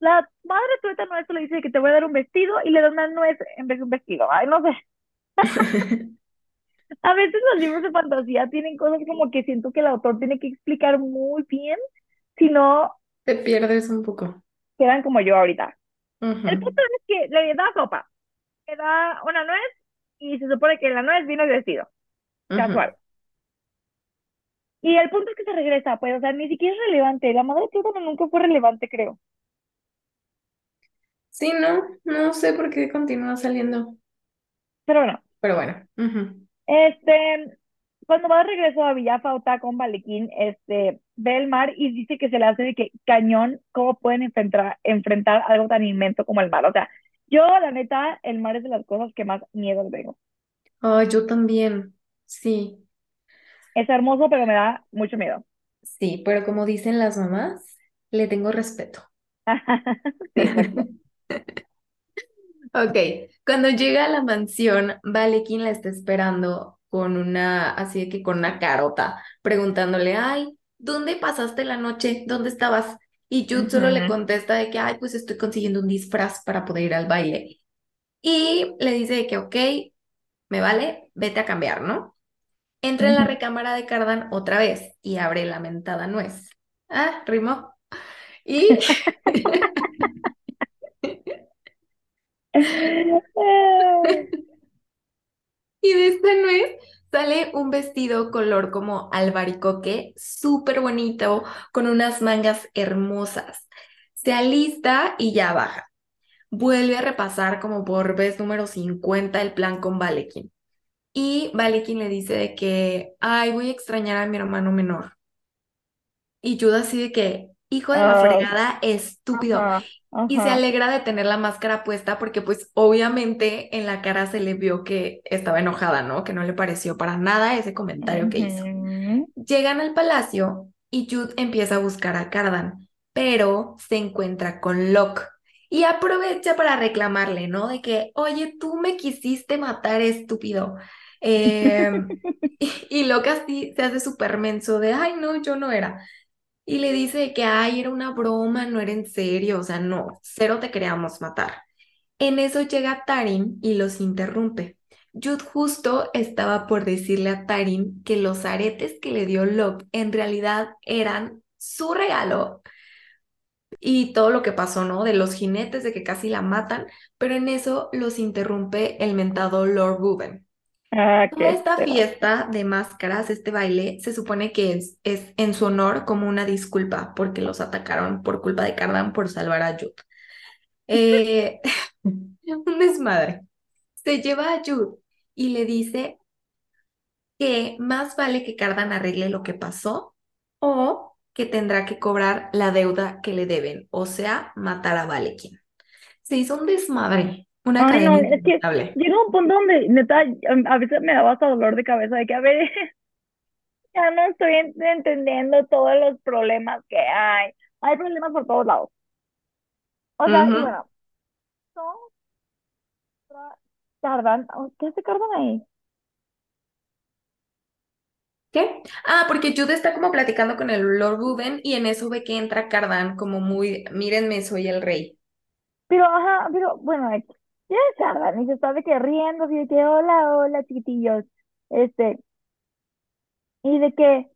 la madre tuétano esto le dice que te voy a dar un vestido y le da una nuez en vez de un vestido. Ay, no sé. A veces los libros de fantasía tienen cosas como que siento que el autor tiene que explicar muy bien, si no Te pierdes un poco. quedan como yo ahorita. El punto es que le da sopa, le da una nuez y se supone que la nuez vino el vestido, casual. Y el punto es que se regresa, pues, o sea, ni siquiera es relevante. La madre de nunca fue relevante, creo. Sí, no, no sé por qué continúa saliendo. Pero bueno, Pero bueno. ujú. Este, cuando va de regreso a Villafauta con Balequín, este, ve el mar y dice que se le hace de que cañón, cómo pueden enfrentar, enfrentar algo tan inmenso como el mar. O sea, yo, la neta, el mar es de las cosas que más miedo le tengo. Ay, yo también. Sí, Es hermoso, pero me da mucho miedo. sí, pero como dicen las mamás, le tengo respeto. Sí, exacto. Ok, cuando llega a la mansión, Valekin la está esperando con una, así de que con una carota, preguntándole, ay, ¿dónde pasaste la noche? ¿Dónde estabas? Y Jude solo le contesta de que, ay, pues estoy consiguiendo un disfraz para poder ir al baile. Y le dice de que, ok, me vale, vete a cambiar, ¿no? Entra en la recámara de Cardan otra vez y abre la mentada nuez. Ah, rimó. Y Y de esta nuez sale un vestido color como albaricoque, súper bonito, con unas mangas hermosas. Se alista y ya baja. Vuelve a repasar como por vez número 50 el plan con Valekin. Y Valekin le dice de que, ay, voy a extrañar a mi hermano menor. Y Judas así de que, hijo de la fregada, estúpido. ajá, Y se alegra de tener la máscara puesta porque pues obviamente en la cara se le vio que estaba enojada, ¿no? Que no le pareció para nada ese comentario que hizo. Llegan al palacio y Jude empieza a buscar a Cardan, pero se encuentra con Locke y aprovecha para reclamarle, ¿no? De que, oye, tú me quisiste matar, estúpido. Eh, y, y Locke así se hace súper menso de, ay, no, yo no era. Y le dice que, ay, era una broma, no era en serio, o sea, no, cero te queríamos matar. En eso llega Tarim y los interrumpe. Jude justo estaba por decirle a Tarim que los aretes que le dio Locke en realidad eran su regalo y todo lo que pasó, ¿no? De los jinetes, de que casi la matan, pero en eso los interrumpe el mentado Lord Ruben. Ah, Toda esta será. fiesta de máscaras, este baile, se supone que es, es en su honor como una disculpa porque los atacaron por culpa de Cardan por salvar a Jude. Eh, un desmadre. Se lleva a Jude y le dice que más vale que Cardan arregle lo que pasó o que tendrá que cobrar la deuda que le deben, o sea, matar a Valekin. Se hizo un desmadre, una Ay, no, es que llega un punto donde, neta, a veces me daba hasta dolor de cabeza de que, a ver, ya no estoy en- entendiendo todos los problemas que hay. Hay problemas por todos lados. O sea, Ujú. bueno, no, tardan, ¿qué hace Cardan ahí? ¿Qué? Ah, porque Jude está como platicando con el Lord Ruben y en eso ve que entra Cardan como muy, mírenme, soy el rey. Pero, ajá, pero, bueno. Ya tardan y se está de que riendo, así de que, hola, hola, chiquitillos. Este, y de que,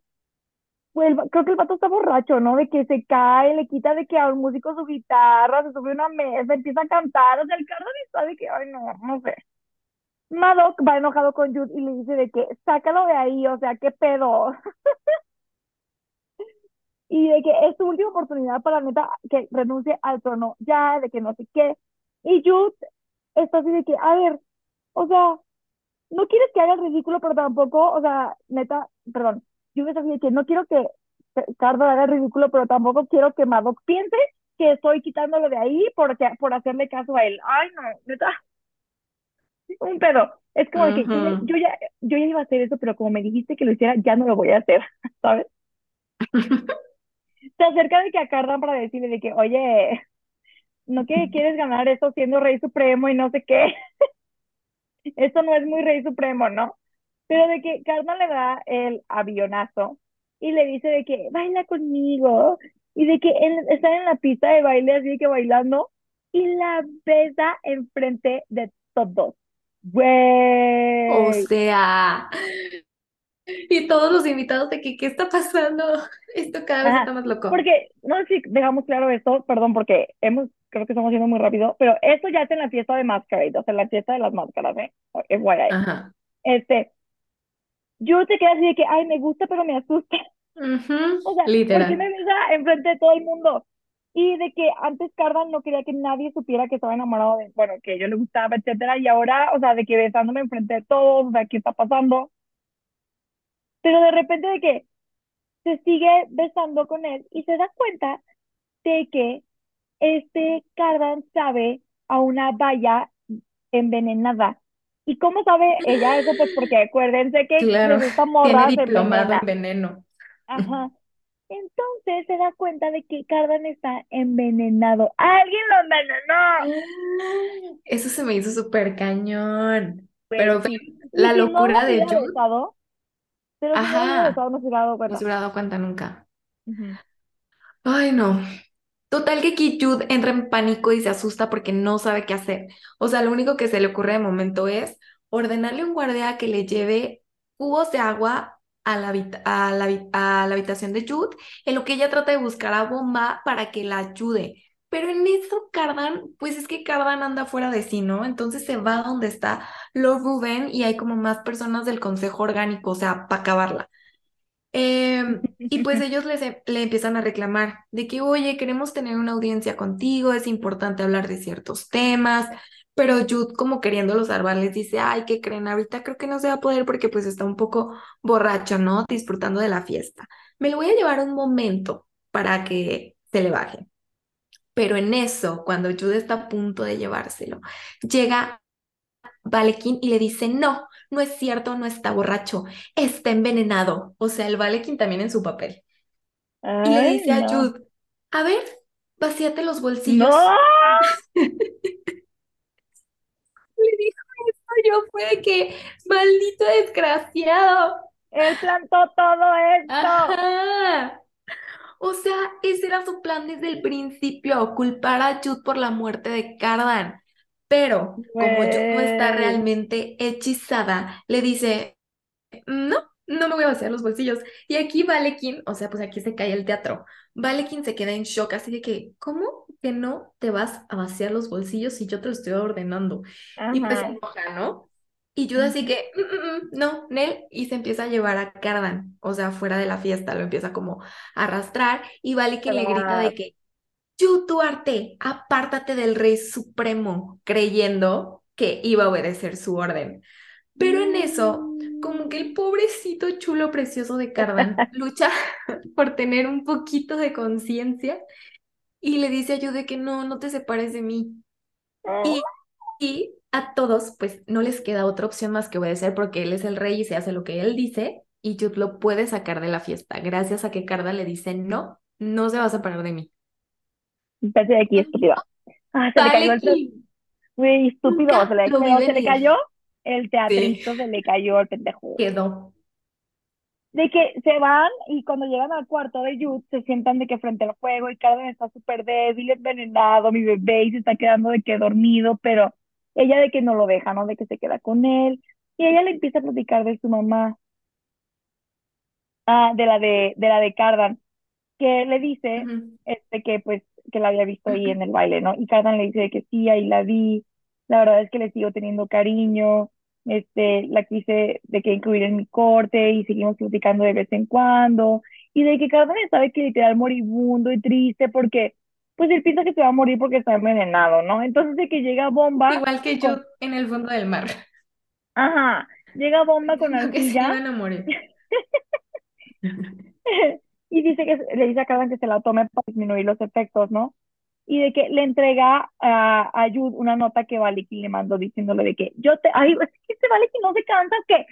pues creo que el vato está borracho, ¿no? De que se cae, le quita de que a un músico su guitarra, se sube una mesa, empieza a cantar, o sea, el carro está de que, ay, no, no sé. Madoc va enojado con Jude y le dice de que, sácalo de ahí, o sea, qué pedo. y de que es tu última oportunidad para neta que renuncie al trono ya, de que no sé qué. Y Jude está así de que, a ver, o sea, no quieres que haga el ridículo, pero tampoco, o sea, neta, perdón, Jude está así de que no quiero que Cardo haga el ridículo, pero tampoco quiero que Madoc piense que estoy quitándolo de ahí porque, por hacerle caso a él. Ay, no, neta. Un pedo. Es como que yo ya, yo ya iba a hacer eso, pero como me dijiste que lo hiciera, ya no lo voy a hacer, ¿sabes? Se acerca de que a Cardan para decirle de que, oye, no que quieres ganar eso siendo rey supremo y no sé qué. Esto no es muy rey supremo, ¿no? Pero de que Cardan le da el avionazo y le dice de que baila conmigo y de que él está en la pista de baile así que bailando y la besa enfrente de todos. O sea, y todos los invitados de que, ¿qué está pasando? Esto cada vez está más loco. Porque, no sé si dejamos claro esto, perdón, porque hemos, creo que estamos yendo muy rápido, pero esto ya es en la fiesta de Masquerade, o sea, la fiesta de las máscaras, ¿eh? Guay Ajá. Este, yo te quedé así de que, ay, me gusta, pero me asusta. O sea, Literal. ¿por qué me besa enfrente de todo el mundo? Y de que antes Cardan no quería que nadie supiera que estaba enamorado de, bueno, que yo le gustaba, etcétera, y ahora, o sea, de que besándome enfrente de todos, o sea, ¿qué está pasando? Pero de repente de que se sigue besando con él y se da cuenta de que este Cardan sabe a una valla envenenada. ¿Y cómo sabe ella eso? Pues porque acuérdense que claro, tiene diplomado en veneno. Ajá. Entonces se da cuenta de que Cardan está envenenado. ¡Alguien lo envenenó! Eso se me hizo súper cañón. Pues pero la locura de Jude. pero Ajá. no se hubiera dado cuenta. No se hubiera dado cuenta nunca. Ay, no. Total que Jude entra en pánico y se asusta porque no sabe qué hacer. O sea, lo único que se le ocurre de momento es ordenarle a un guardia que le lleve cubos de agua a la, a la, a la habitación de Jude, en lo que ella trata de buscar a Bomba para que la ayude. Pero en eso Cardan, pues es que Cardan anda fuera de sí, ¿no? Entonces se va donde está Lord Ruben y hay como más personas del Consejo Orgánico, o sea, para acabarla. Em, y pues ellos le empiezan a reclamar de que, oye, queremos tener una audiencia contigo, es importante hablar de ciertos temas, pero Jude como queriéndolo salvar les dice, ay, ¿qué creen? Ahorita creo que no se va a poder porque pues está un poco borracho, ¿no? Disfrutando de la fiesta. Me lo voy a llevar un momento para que se le baje. Pero en eso, cuando Jude está a punto de llevárselo, llega Valekin y le dice, no, no es cierto, no está borracho, está envenenado. O sea, el Valekin también en su papel. y le dice a Jude, a ver, vacíate los bolsillos. ¡No! le dijo eso, yo fue de que, maldito desgraciado. Él plantó todo esto. O sea, ese era su plan desde el principio, culpar a Jude por la muerte de Cardan. Pero como Jude no está realmente hechizada, le dice, no, no me voy a vaciar los bolsillos. Y aquí Valekin, o sea, pues aquí se cae el teatro. Valekin se queda en shock, así de que, ¿cómo que no te vas a vaciar los bolsillos si yo te lo estoy ordenando? Y pues se enoja, ¿no? Y Judas así que, mm, mm, mm, no, Nel, y se empieza a llevar a Cardan, o sea, fuera de la fiesta, lo empieza como a arrastrar, y Valekin le grita de que, arte apártate del rey supremo, creyendo que iba a obedecer su orden. Pero en eso, como que el pobrecito chulo precioso de Cardan lucha por tener un poquito de conciencia y le dice a Jude que no, no te separes de mí. Y, y a todos, pues no les queda otra opción más que obedecer porque él es el rey y se hace lo que él dice y Jude lo puede sacar de la fiesta gracias a que Cardan le dice no, no se va a separar de mí. Empecé de aquí, estúpido. Ah, se le cayó el... Muy estúpido, se le, se le cayó el teatrito se le cayó al pendejo. Quedó. De que se van y cuando llegan al cuarto de Jude se sientan de que frente al fuego y Carmen está súper débil, envenenado, mi bebé y se está quedando de que dormido, pero ella de que no lo deja, ¿no? De que se queda con él. Y ella le empieza a platicar de su mamá. ah, de la de, de la de Cardan, que le dice, Ujú. este, que pues, que la había visto ahí en el baile, ¿no? Y Cardan le dice de que sí, ahí la vi, la verdad es que le sigo teniendo cariño, este, la quise de que incluir en mi corte y seguimos platicando de vez en cuando, y de que Cardan sabe que literal moribundo y triste porque, pues él piensa que se va a morir porque está envenenado, ¿no? Entonces de que llega Bomba Igual que con, yo en el fondo del mar, ajá, llega Bomba con pensando que se arcilla iban a morir. y dice que le dice a Cardan que se la tome para disminuir los efectos, ¿no? Y de que le entrega a, a Jude una nota que Valiki le mandó diciéndole de que yo te, ay, este Valiki no se cansa, que,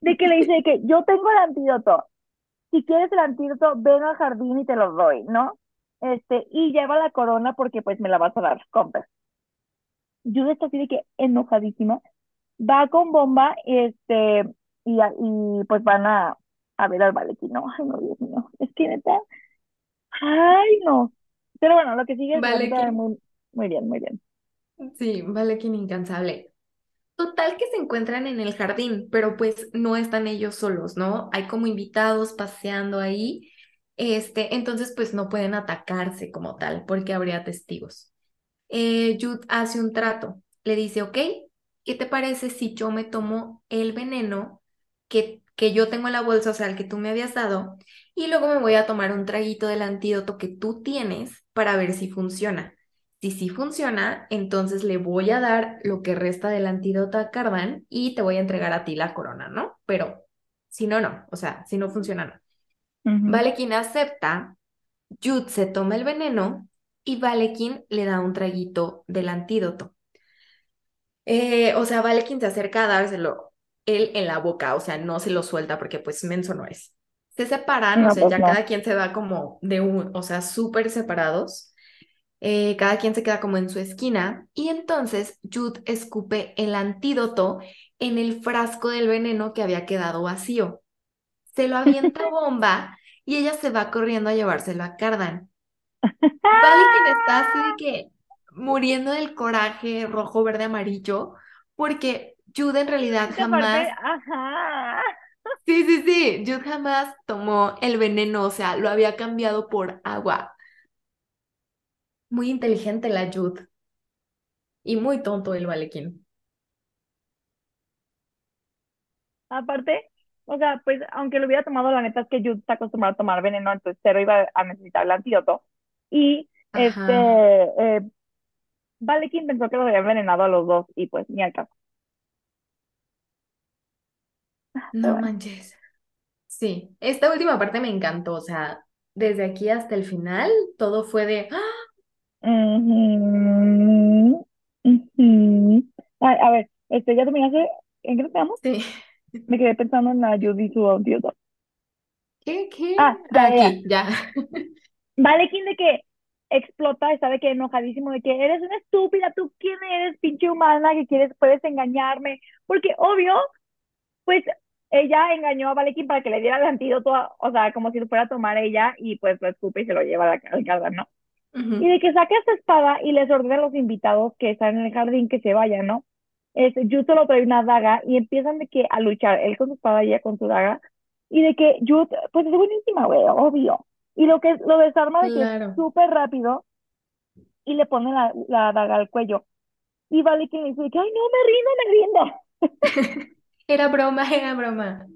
de que le dice de que yo tengo el antídoto, si quieres el antídoto, ven al jardín y te lo doy, ¿no? Este, y lleva la corona porque pues me la vas a dar, compra. Jude está así de que enojadísima, va con bomba, este, y, y pues van a, a ver al. Ay, no, Dios mío, es que neta, ay, no. Pero bueno, lo que sigue es muy, muy bien, muy bien. sí, vale, que incansable. Total que se encuentran en el jardín, pero pues no están ellos solos, ¿no? Hay como invitados paseando ahí, este, entonces pues no pueden atacarse como tal, porque habría testigos. Eh, Jude hace un trato, le dice, ok, ¿qué te parece si yo me tomo el veneno que, que yo tengo en la bolsa, o sea, el que tú me habías dado, y luego me voy a tomar un traguito del antídoto que tú tienes para ver si funciona? Si sí funciona, entonces le voy a dar lo que resta del antídoto a Cardan y te voy a entregar a ti la corona, ¿no? Pero si no, no, o sea, si no funciona, no. Vale, quien acepta, Jude se toma el veneno y Valekin le da un traguito del antídoto. Eh, o sea, Valekin se acerca a dárselo él en la boca, o sea, no se lo suelta porque pues menso no es. Se separan, o sea, pues ya no. cada quien se va como de un, o sea, súper separados. Eh, cada quien se queda como en su esquina y entonces Jude escupe el antídoto en el frasco del veneno que había quedado vacío. Se lo avienta a Bomba y ella se va corriendo a llevárselo a Cardan. Vale quien está así de que muriendo del coraje rojo, verde, amarillo, porque Jude en realidad jamás, ajá. sí, sí, sí, Jude jamás tomó el veneno, o sea, lo había cambiado por agua. Muy inteligente la Jude y muy tonto el Valequín. Aparte, o sea, pues aunque lo hubiera tomado, la neta es que Jude está acostumbrado a tomar veneno, entonces cero iba a necesitar el antídoto. Y este, eh, Valekin pensó que lo había envenenado a los dos y pues ni al caso. No bueno. manches. Sí, esta última parte me encantó, o sea, desde aquí hasta el final, todo fue de, ¡ah! Ay, a ver, este, ¿ya terminaste? ¿En qué quedamos? Sí, Me quedé pensando en la Judy su. ¿qué, qué? Ah, ya, ya, ya. Aquí, ya. Valekin de que explota, está de que enojadísimo, de que eres una estúpida, ¿tú quién eres, pinche humana, que quieres, puedes engañarme? Porque obvio, pues ella engañó a Valekin para que le diera el antídoto, a- o sea, como si lo fuera a tomar ella y pues lo escupe y se lo lleva al Cardan, ¿no? Y Ujú, de que saque esta espada y les ordena a los invitados que están en el jardín que se vayan, ¿no? Este, Jude solo trae una daga y empiezan de que a luchar, él con su espada y ella con su daga. Y de que Jude, pues es buenísima, güey, obvio. Y lo que lo desarma de que es súper rápido y le pone la, la daga al cuello. Y vale que le dice que, ay, no, me rindo, me rindo. Era broma, era broma.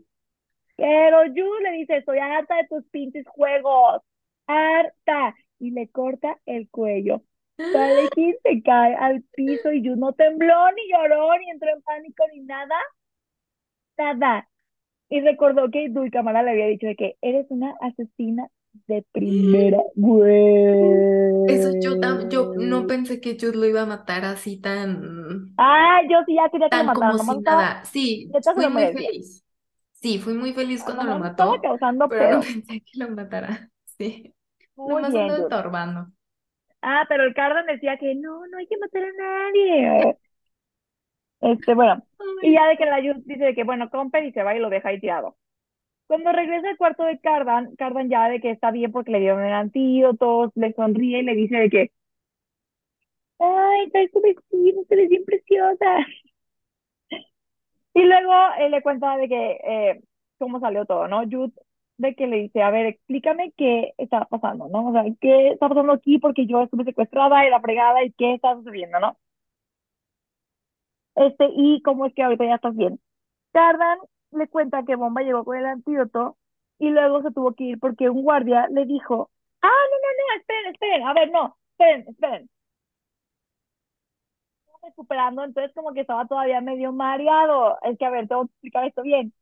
Pero Jude le dice, estoy harta de tus pinches juegos. Harta. Y le corta el cuello. Valekin se cae al piso y Jude no tembló, ni lloró, ni entró en pánico, ni nada, nada. Y recordó que Dulcamara le había dicho de que eres una asesina de primera, Eso yo, yo no güey. pensé que Jude lo iba a matar así tan, Ah, yo sí ya quería que lo como si estaba, nada. Sí, fui lo muy feliz. Sí, fui muy feliz cuando lo estaba mató, causando pero no pedo. pensé que lo matara. Sí, Muy nomás ando bien, Jude. estorbando. Ah, pero el Cardan decía que no, no hay que matar a nadie. Este, bueno, y ya de que la Jude dice de que, bueno, compre y se va y lo deja ahí tirado. Cuando regresa al cuarto de Cardan, Cardan ya de que está bien porque le dieron el antídoto, le sonríe y le dice de que, ay, traes tu vestido, te ves bien preciosa. Y luego eh, le cuenta de que, eh, cómo salió todo, ¿no? Jude de que le dice, a ver, explícame qué está pasando, ¿no? O sea, ¿qué está pasando aquí? Porque yo estuve secuestrada y la fregada y qué está sucediendo, ¿no? Este, y cómo es que ahorita ya estás bien. Cardan le cuenta que Bomba llegó con el antídoto y luego se tuvo que ir porque un guardia le dijo, ah, no, no, no, esperen, esperen, a ver, no, esperen, esperen. Recuperando, entonces como que estaba todavía medio mareado. Es que, a ver, tengo que explicar esto bien.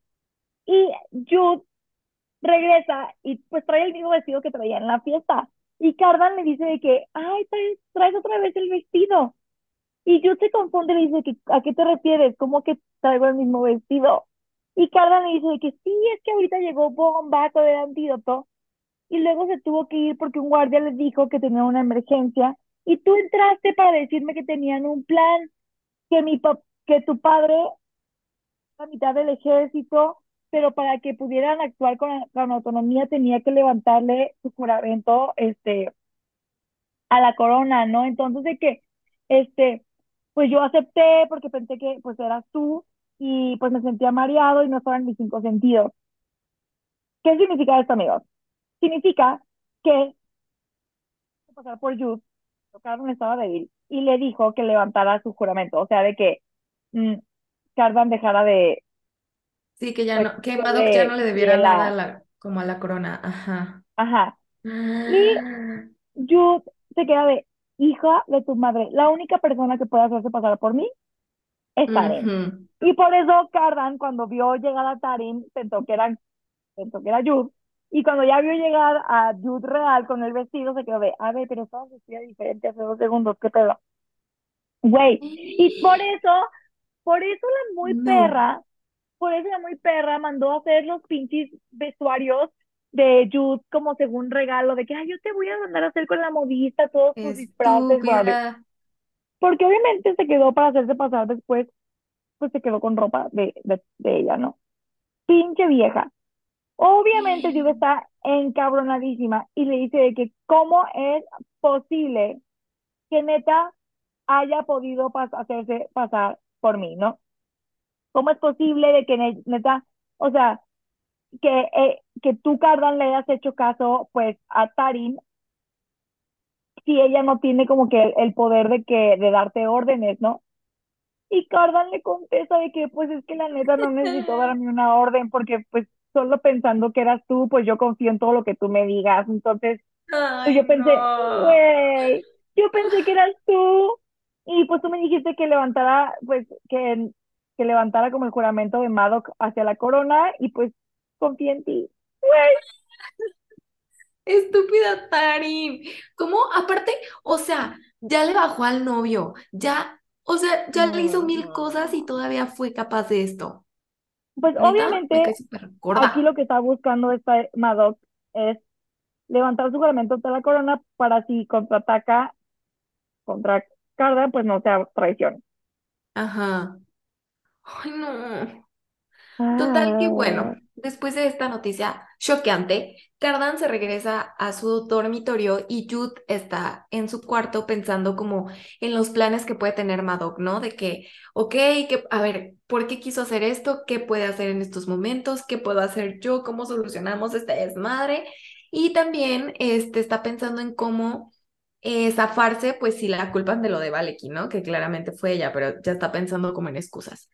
Y Jude regresa y pues trae el mismo vestido que traía en la fiesta. Y Cardan le dice de que, ay, traes, traes otra vez el vestido. Y Jude se confunde y le dice que, ¿a qué te refieres? ¿Cómo que traigo el mismo vestido? Y Cardan le dice que sí, es que ahorita llegó Bomba con el antídoto. Y luego se tuvo que ir porque un guardia le dijo que tenía una emergencia. Y tú entraste para decirme que tenían un plan, que mi que tu padre la mitad del ejército, pero para que pudieran actuar con, con autonomía tenía que levantarle su juramento este a la corona, ¿no? Entonces de que este pues yo acepté porque pensé que pues eras tú y pues me sentía mareado y no estaba en mis cinco sentidos. ¿Qué significa esto, amigos? Significa que pasar por Jude, Cardan estaba débil y le dijo que levantara su juramento, o sea, de que mm, Cardan dejara de... Sí, que ya pues, no, que Madoc ya no le debiera nada a la, como a la corona, ajá. Ajá. Y Jude se queda de hija de tu madre, la única persona que puede hacerse pasar por mí es Tarim. Y por eso Cardan, cuando vio llegar a Tarim, pensó que era, pensó que era Jude. Y cuando ya vio llegar a Jude real con el vestido, se quedó de, a ver, pero estaba vestida diferente hace dos segundos, ¿qué pedo? Güey. Y por eso, por eso la muy perra, por eso la muy perra mandó a hacer los pinches vestuarios de Jude como según regalo, de que, ay, yo te voy a mandar a hacer con la modista todos tus disfraces, porque obviamente se quedó para hacerse pasar después, pues se quedó con ropa de, de, ella, ¿no? Pinche vieja. Obviamente Jude está encabronadísima y le dice de que cómo es posible que neta haya podido hacerse pasar por mí, ¿no? ¿Cómo es posible de que neta, o sea, que, eh, que tú, Cardan, le hayas hecho caso, pues, a Tarim si ella no tiene como que el, poder de que de darte órdenes, ¿no? Y Cardan le contesta de que pues es que la neta no necesito darme una orden porque pues solo pensando que eras tú, pues yo confío en todo lo que tú me digas. Entonces, pues yo pensé, güey, yo pensé que eras tú. Y pues tú me dijiste que levantara, pues que, que levantara como el juramento de Madoc hacia la corona y pues confío en ti. Güey. Estúpida Tarim. ¿Cómo? Aparte, o sea, ya le bajó al novio, ya, o sea, ya le hizo mil cosas y todavía fue capaz de esto. Pues obviamente, aquí lo que está buscando esta Madoc es levantar su juramento de la corona para si contraataca contra Carda, pues no sea traición. Ajá. Ay, no. Total que bueno, ah. después de esta noticia choqueante, Cardan se regresa a su dormitorio y Jude está en su cuarto pensando como en los planes que puede tener Madoc, ¿no? De que, ok, que, a ver, ¿por qué quiso hacer esto? ¿Qué puede hacer en estos momentos? ¿Qué puedo hacer yo? ¿Cómo solucionamos esta desmadre? Y también este, está pensando en cómo eh, zafarse, pues si la culpan de lo de Valeki, ¿no? Que claramente fue ella, pero ya está pensando como en excusas.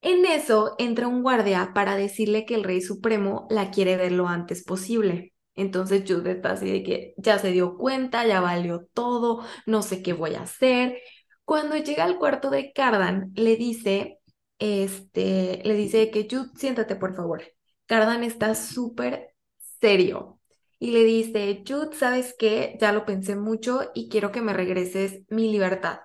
En eso entra un guardia para decirle que el rey supremo la quiere ver lo antes posible. Entonces Jude está así de que ya se dio cuenta, ya valió todo, no sé qué voy a hacer. Cuando llega al cuarto de Cardan, le dice, este, le dice que Jude, siéntate por favor. Cardan está súper serio y le dice, Jude, ¿sabes qué? Ya lo pensé mucho y quiero que me regreses mi libertad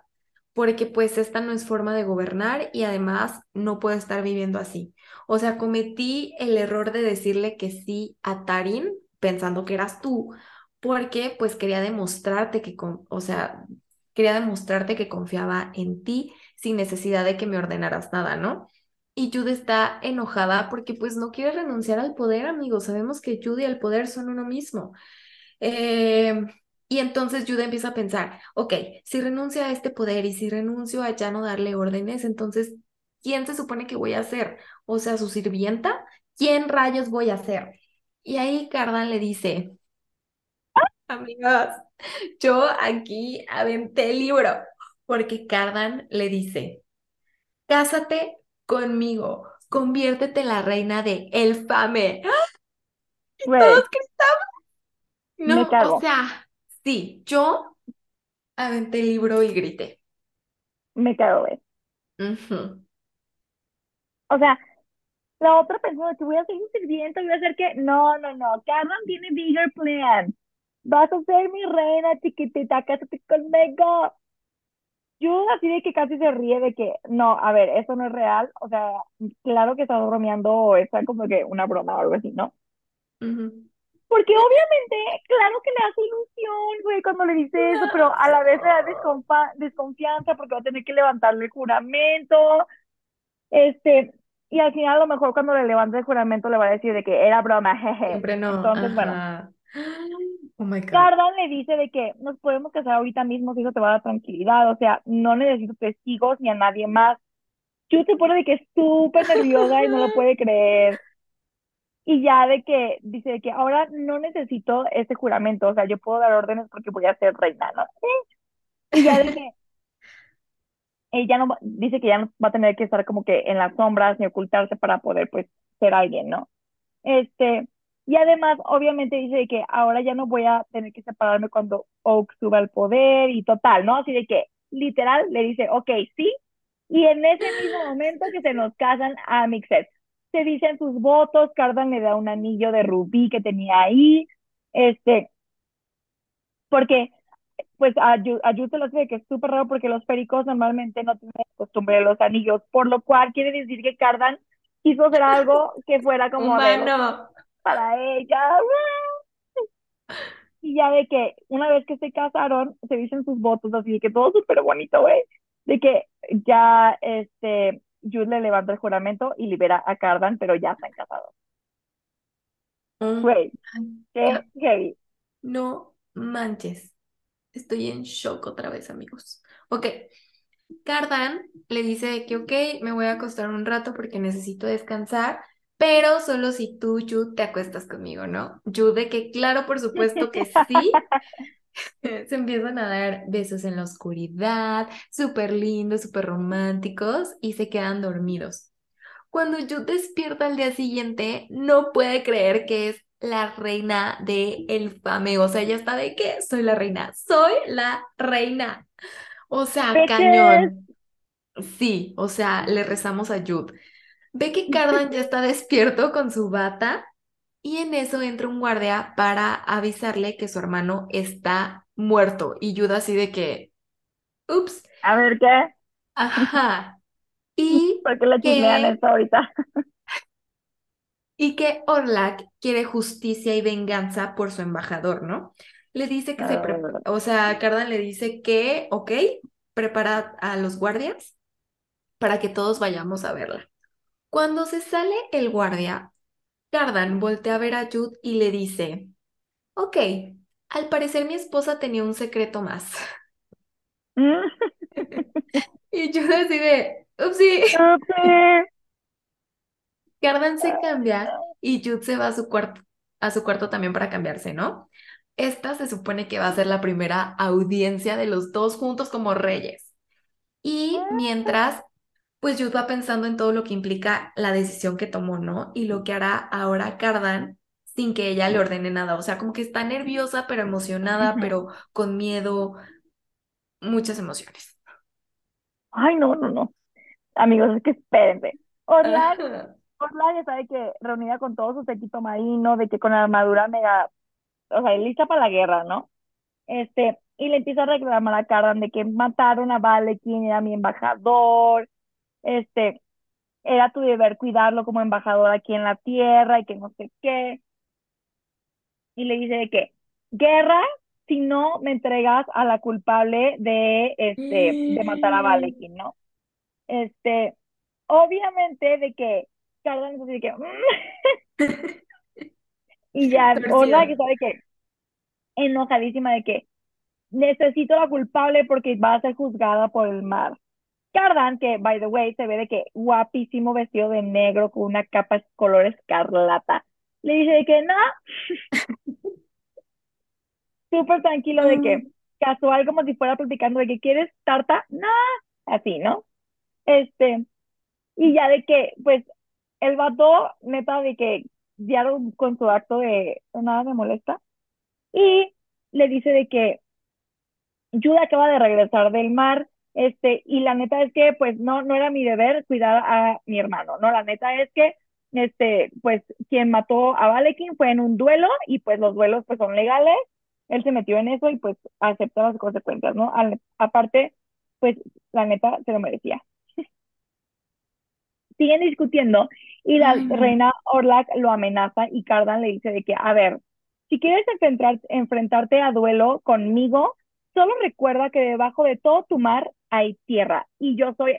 porque pues esta no es forma de gobernar y además no puedo estar viviendo así. O sea, cometí el error de decirle que sí a Tarin pensando que eras tú, porque pues quería demostrarte que, o sea, quería demostrarte que confiaba en ti sin necesidad de que me ordenaras nada, ¿no? Y Jude está enojada porque pues no quiere renunciar al poder, amigos. Sabemos que Jude y el poder son uno mismo. Eh, y entonces Jude empieza a pensar, ok, si renuncio a este poder y si renuncio a ya no darle órdenes, entonces, ¿quién se supone que voy a ser? O sea, su sirvienta, ¿quién rayos voy a ser? Y ahí Cardan le dice, amigos, yo aquí aventé el libro, porque Cardan le dice, cásate conmigo, conviértete en la reina de Elfame. Y Güey, todos gritamos. No, o sea, sí, yo aventé el libro y grité. me cago. Ujú. O sea, la otra persona que voy a ser un sirviente, voy a hacer que, no, no, no, Carmen tiene bigger plan. Vas a ser mi reina chiquitita, cásate conmigo. Yo así de que casi se ríe de que, no, a ver, eso no es real. O sea, claro que estás bromeando o está como que una broma o algo así, ¿no? Ujú. Porque obviamente, claro que le hace ilusión, güey, cuando le dice eso, pero a la vez le da desconfianza porque va a tener que levantarle el juramento. Este, y al final a lo mejor cuando le levante el juramento le va a decir de que era broma, jeje. Siempre no, Entonces, bueno, ajá. Oh my God. Cardan le dice de que nos podemos casar ahorita mismo si eso te va a dar tranquilidad, o sea, no necesito testigos ni a nadie más. Yo te pone de que es súper nerviosa y no lo puede creer. Y ya de que dice de que ahora no necesito ese juramento, o sea, yo puedo dar órdenes porque voy a ser reina, ¿no? Y ya de que ella no dice que ya no va a tener que estar como que en las sombras ni ocultarse para poder pues ser alguien, ¿no? Este, y además, obviamente dice de que ahora ya no voy a tener que separarme cuando Oak suba al poder y total, ¿no? Así de que literal le dice, ok, sí, y en ese mismo momento que se nos casan a Mixed, se dicen sus votos, Cardan le da un anillo de rubí que tenía ahí, este, porque pues a Yu, a Yu se lo hace de que es súper raro porque los pericos normalmente no tienen costumbre de los anillos, por lo cual quiere decir que Cardan quiso hacer algo que fuera como Humano. para ella. Y ya de que una vez que se casaron, se dicen sus votos, así de que todo súper bonito, güey. De que ya este Jude le levanta el juramento y libera a Cardan, pero ya están casados. Oh Güey, qué heavy. No manches. Estoy en shock otra vez, amigos. Ok. Cardan le dice que, ok, me voy a acostar un rato porque necesito descansar, pero solo si tú, Jude, te acuestas conmigo, ¿no? Jude, de que claro, por supuesto que sí. Se empiezan a dar besos en la oscuridad, súper lindos, súper románticos, y se quedan dormidos. Cuando Jude despierta al día siguiente, no puede creer que es la reina de el fame. O sea, ella está de que soy la reina, soy la reina. O sea, cañón. Sí, o sea, le rezamos a Jude. Ve que Cardan ya está despierto con su bata y en eso entra un guardia para avisarle que su hermano está muerto. Y Jude así de que, ups, A ver qué, ajá. Y ¿por qué le chismean que, esto ahorita? y que Orlac quiere justicia y venganza por su embajador, ¿no? Le dice que se, pre- Ah, o sea, Cardan le dice que, ok, prepara a los guardias para que todos vayamos a verla. Cuando se sale el guardia, Cardan voltea a ver a Jude y le dice, ok, al parecer mi esposa tenía un secreto más. mm, Y Jude así de, upsí. upsi. Cardan se cambia y Jude se va a su cuarto, a su cuarto también para cambiarse, ¿no? Esta se supone que va a ser la primera audiencia de los dos juntos como reyes. Y mientras, pues Jude va pensando en todo lo que implica la decisión que tomó, ¿no? Y lo que hará ahora Cardan sin que ella le ordene nada. O sea, como que está nerviosa, pero emocionada, pero con miedo, muchas emociones. Ay, no, no, no. Amigos, es que espérense. Orlac, Ajá. Orlac ya sabe que reunida con todo su séquito marino, de que con armadura mega, o sea, lista para la guerra, ¿no? Este, y le empieza a reclamar a Cardan de que mataron a Vale, quien era mi embajador, este, era tu deber cuidarlo como embajador aquí en la tierra y que no sé qué. Y le dice de que, guerra, si no me entregas a la culpable de, este, de matar a Valekin, ¿no? Este, obviamente de que Cardan así de que, "Mm". y ya, Orla que sabe que, enojadísima de que, necesito la culpable porque va a ser juzgada por el mar. Cardan, que by the way, se ve de que guapísimo vestido de negro con una capa color escarlata. le dice de que no, súper tranquilo de que Mm. casual como si fuera platicando de que quieres tarta, no, así, ¿no? Este, y ya de que, pues, el vato, neta, de que ya con su acto de nada me molesta, y le dice de que Jude acaba de regresar del mar, este, y la neta es que, pues, no, no era mi deber cuidar a mi hermano, ¿no? La neta es que, este, pues, quien mató a Valekin fue en un duelo, y pues los duelos, pues, son legales, él se metió en eso y, pues, aceptó las consecuencias, ¿no? Al- aparte, pues, la neta se lo merecía. Siguen discutiendo, y la Ay, reina Orlac lo amenaza, y Cardan le dice de que, a ver, si quieres enfrentar, enfrentarte a duelo conmigo, solo recuerda que debajo de todo tu mar hay tierra y yo soy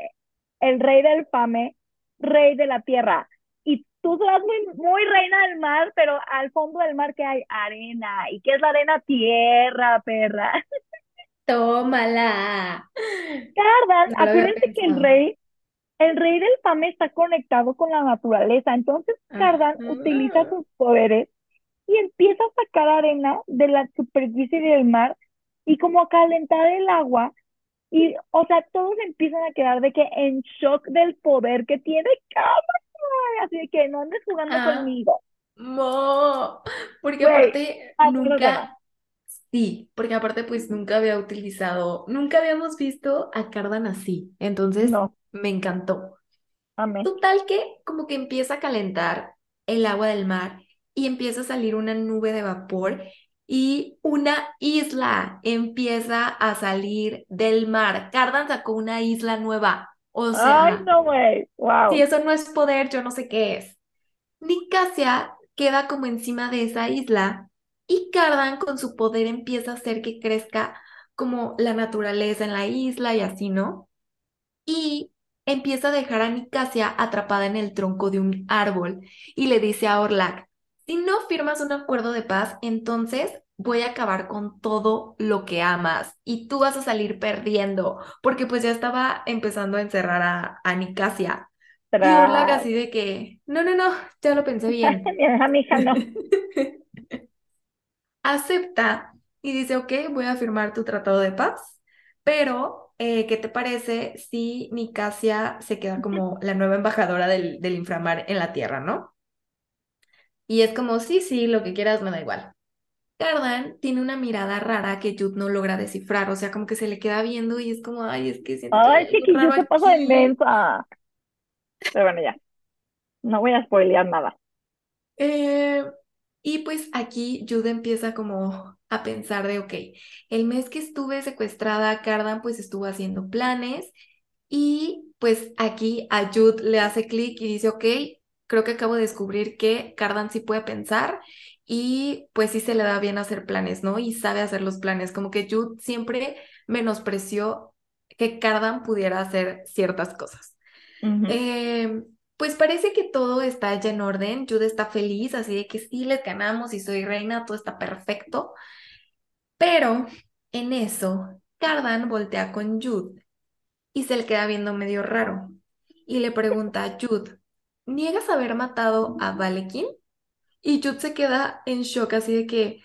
el rey del fame, rey de la tierra. Y tú serás muy, muy reina del mar, pero al fondo del mar que hay arena. ¿Y qué es la arena? Tierra, perra. Tómala. Había acuérdense que el rey, el rey del fame está conectado con la naturaleza. Entonces Cardan utiliza sus poderes y empieza a sacar arena de la superficie del mar y como a calentar el agua. Y, o sea, todos empiezan a quedar de que en shock del poder que tiene Cardan. Así de que no andes jugando Ah, conmigo. mo. Porque Güey, aparte nunca, sí, porque aparte pues nunca había utilizado, nunca habíamos visto a Cardan así. Entonces No, me encantó. amé. Total que como que empieza a calentar el agua del mar y empieza a salir una nube de vapor y una isla empieza a salir del mar. Cardan sacó una isla nueva. O Ay, sea, no, güey. si Wow. eso no es poder, yo no sé qué es. Nicasia queda como encima de esa isla y Cardan con su poder empieza a hacer que crezca como la naturaleza en la isla y así, ¿no? y empieza a dejar a Nicasia atrapada en el tronco de un árbol y le dice a Orlac, si no firmas un acuerdo de paz, entonces voy a acabar con todo lo que amas y tú vas a salir perdiendo, porque pues ya estaba empezando a encerrar a, a Nicasia. Y Orlac así de que, no, no, no, ya lo pensé bien. Mi hija no. Acepta y dice, ok, voy a firmar tu tratado de paz, pero eh, ¿qué te parece si Nicasia se queda como la nueva embajadora del, del inframar en la tierra, ¿no? Y es como, sí, sí, lo que quieras me da igual. Cardan tiene una mirada rara que Jude no logra descifrar, o sea, como que se le queda viendo y es como, ay, es que siento Ay, que yo se pasa de mensa. Pero bueno, ya. No voy a spoilear nada. Eh, y pues aquí Jude empieza como a pensar de, ok, el mes que estuve secuestrada, Cardan pues estuvo haciendo planes y pues aquí a Jude le hace clic y dice, ok, creo que acabo de descubrir que Cardan sí puede pensar y pues sí se le da bien hacer planes, ¿no? Y sabe hacer los planes, como que Jude siempre menospreció que Cardan pudiera hacer ciertas cosas. Eh, pues parece que todo está ya en orden. Jude está feliz, así de que sí les ganamos y soy reina, todo está perfecto. Pero en eso, Cardan voltea con Jude y se le queda viendo medio raro. Y le pregunta a Jude, ¿niegas haber matado a Valekin? Y Jude se queda en shock, así de que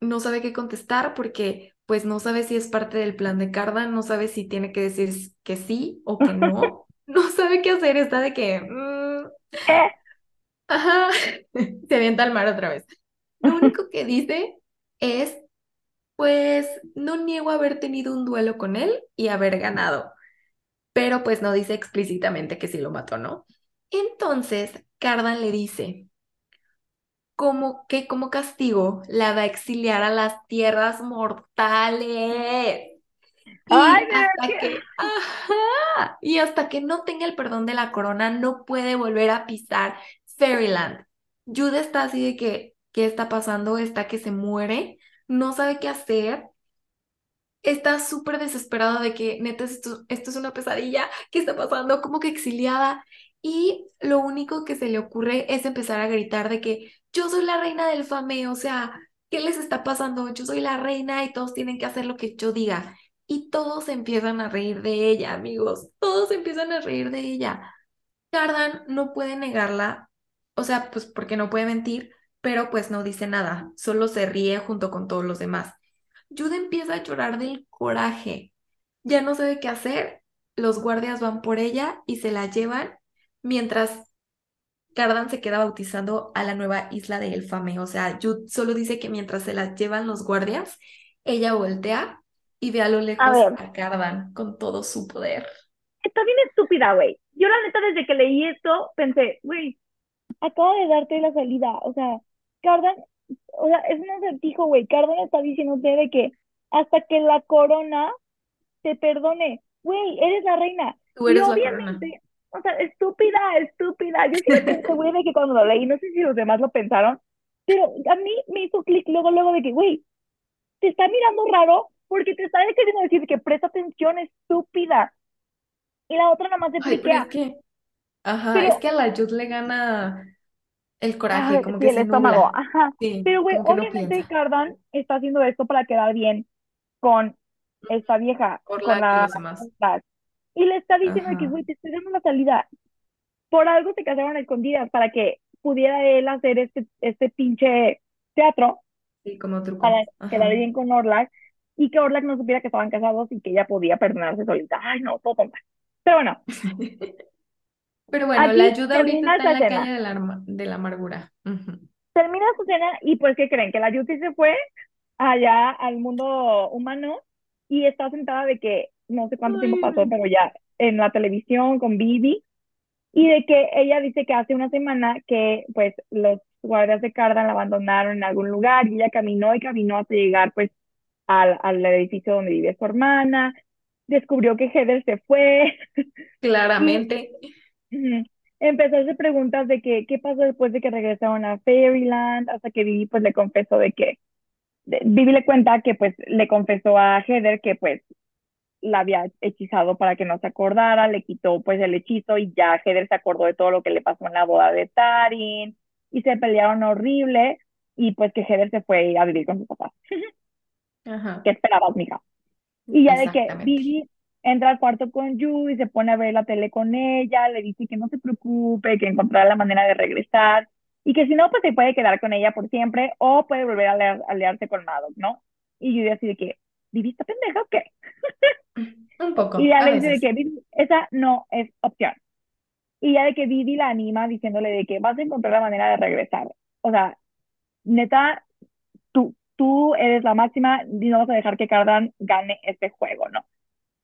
no sabe qué contestar porque pues no sabe si es parte del plan de Cardan, no sabe si tiene que decir que sí o que no. No sabe qué hacer, está de que... mm, Eh, ajá, se avienta al mar otra vez. Lo único que dice es, pues no niego haber tenido un duelo con él y haber ganado, pero pues no dice explícitamente que sí lo mató, ¿no? Entonces, Cardan le dice como que como castigo la va a exiliar a las tierras mortales. Ay, Y pero hasta que... que, ajá, y hasta que no tenga el perdón de la corona, no puede volver a pisar Fairyland. Jude está así de que, ¿qué está pasando? Está que se muere, no sabe qué hacer, está súper desesperada de que, neta, esto, esto es una pesadilla, ¿qué está pasando? Como que exiliada. Y lo único que se le ocurre es empezar a gritar de que yo soy la reina del fame, o sea, ¿qué les está pasando? Yo soy la reina y todos tienen que hacer lo que yo diga. Y todos empiezan a reír de ella, amigos. Todos empiezan a reír de ella. Cardan no puede negarla, o sea, pues porque no puede mentir, pero pues no dice nada, solo se ríe junto con todos los demás. Jude empieza a llorar del coraje, ya no sabe qué hacer, los guardias van por ella y se la llevan, mientras Cardan se queda bautizando a la nueva isla de Elfame. O sea, Jude solo dice que mientras se la llevan los guardias, ella voltea y ve a lo lejos a, Cardan con todo su poder. Está bien estúpida, güey. Yo la neta desde que leí esto pensé, güey, acaba de darte la salida. O sea, Cardan, o sea, es un acertijo, güey. Cardan está diciéndote de que hasta que la corona te perdone, güey, eres la reina. Tú eres la corona o sea, estúpida, estúpida. Yo güey, de que cuando lo leí, no sé si los demás lo pensaron, pero a mí me hizo clic luego, luego de que, güey, te está mirando raro porque te está queriendo decir que presta atención, estúpida. Y la otra nada más se Ay, pero es que, ajá, es que a la Jude le gana el coraje, como que el estómago, ajá. pero, güey, obviamente Cardan está haciendo esto para quedar bien con esta vieja, con la, y le está diciendo que, güey, te estoy dando la salida. Por algo se casaron a escondidas para que pudiera él hacer este, este pinche teatro. Sí, como truco. Para quedar bien con Orlac. Y que Orlac no supiera que estaban casados y que ella podía perdonarse solita. Ay, no, todo tonta. Pero bueno. Pero bueno, la ayuda ahorita está en la calle de la, de la amargura. Termina su cena y pues, ¿qué creen? Que la Yuti se fue allá al mundo humano y está sentada de que no sé cuánto tiempo pasó, pero ya en la televisión con Bibi, y de que ella dice que hace una semana que pues los guardias de Cardan la abandonaron en algún lugar y ella caminó y caminó hasta llegar pues al, al edificio donde vive su hermana, descubrió que Heather se fue. Claramente. empezó a hacer preguntas de que qué pasó después de que regresaron a Fairyland, hasta que Bibi pues le confesó de que, Bibi le cuenta que pues le confesó a Heather que pues la había hechizado para que no se acordara, le quitó pues el hechizo y ya Heather se acordó de todo lo que le pasó en la boda de Tarin y se pelearon horrible y pues que Heather se fue a vivir con su papá. Ajá. ¿Qué esperabas, mija? Y ya de que Vivi entra al cuarto con Yu y se pone a ver la tele con ella, le dice que no se preocupe, que encontrará la manera de regresar y que si no, pues se puede quedar con ella por siempre o puede volver a aliarse con Maddox, ¿no? Y Yu así de que, ¿Vivi está pendeja o qué? Un poco. Y ya le dice de que esa no es opción. Y ya de que Vivi la anima diciéndole de que vas a encontrar la manera de regresar. O sea, neta, tú, tú eres la máxima y no vas a dejar que Cardan gane este juego, ¿no?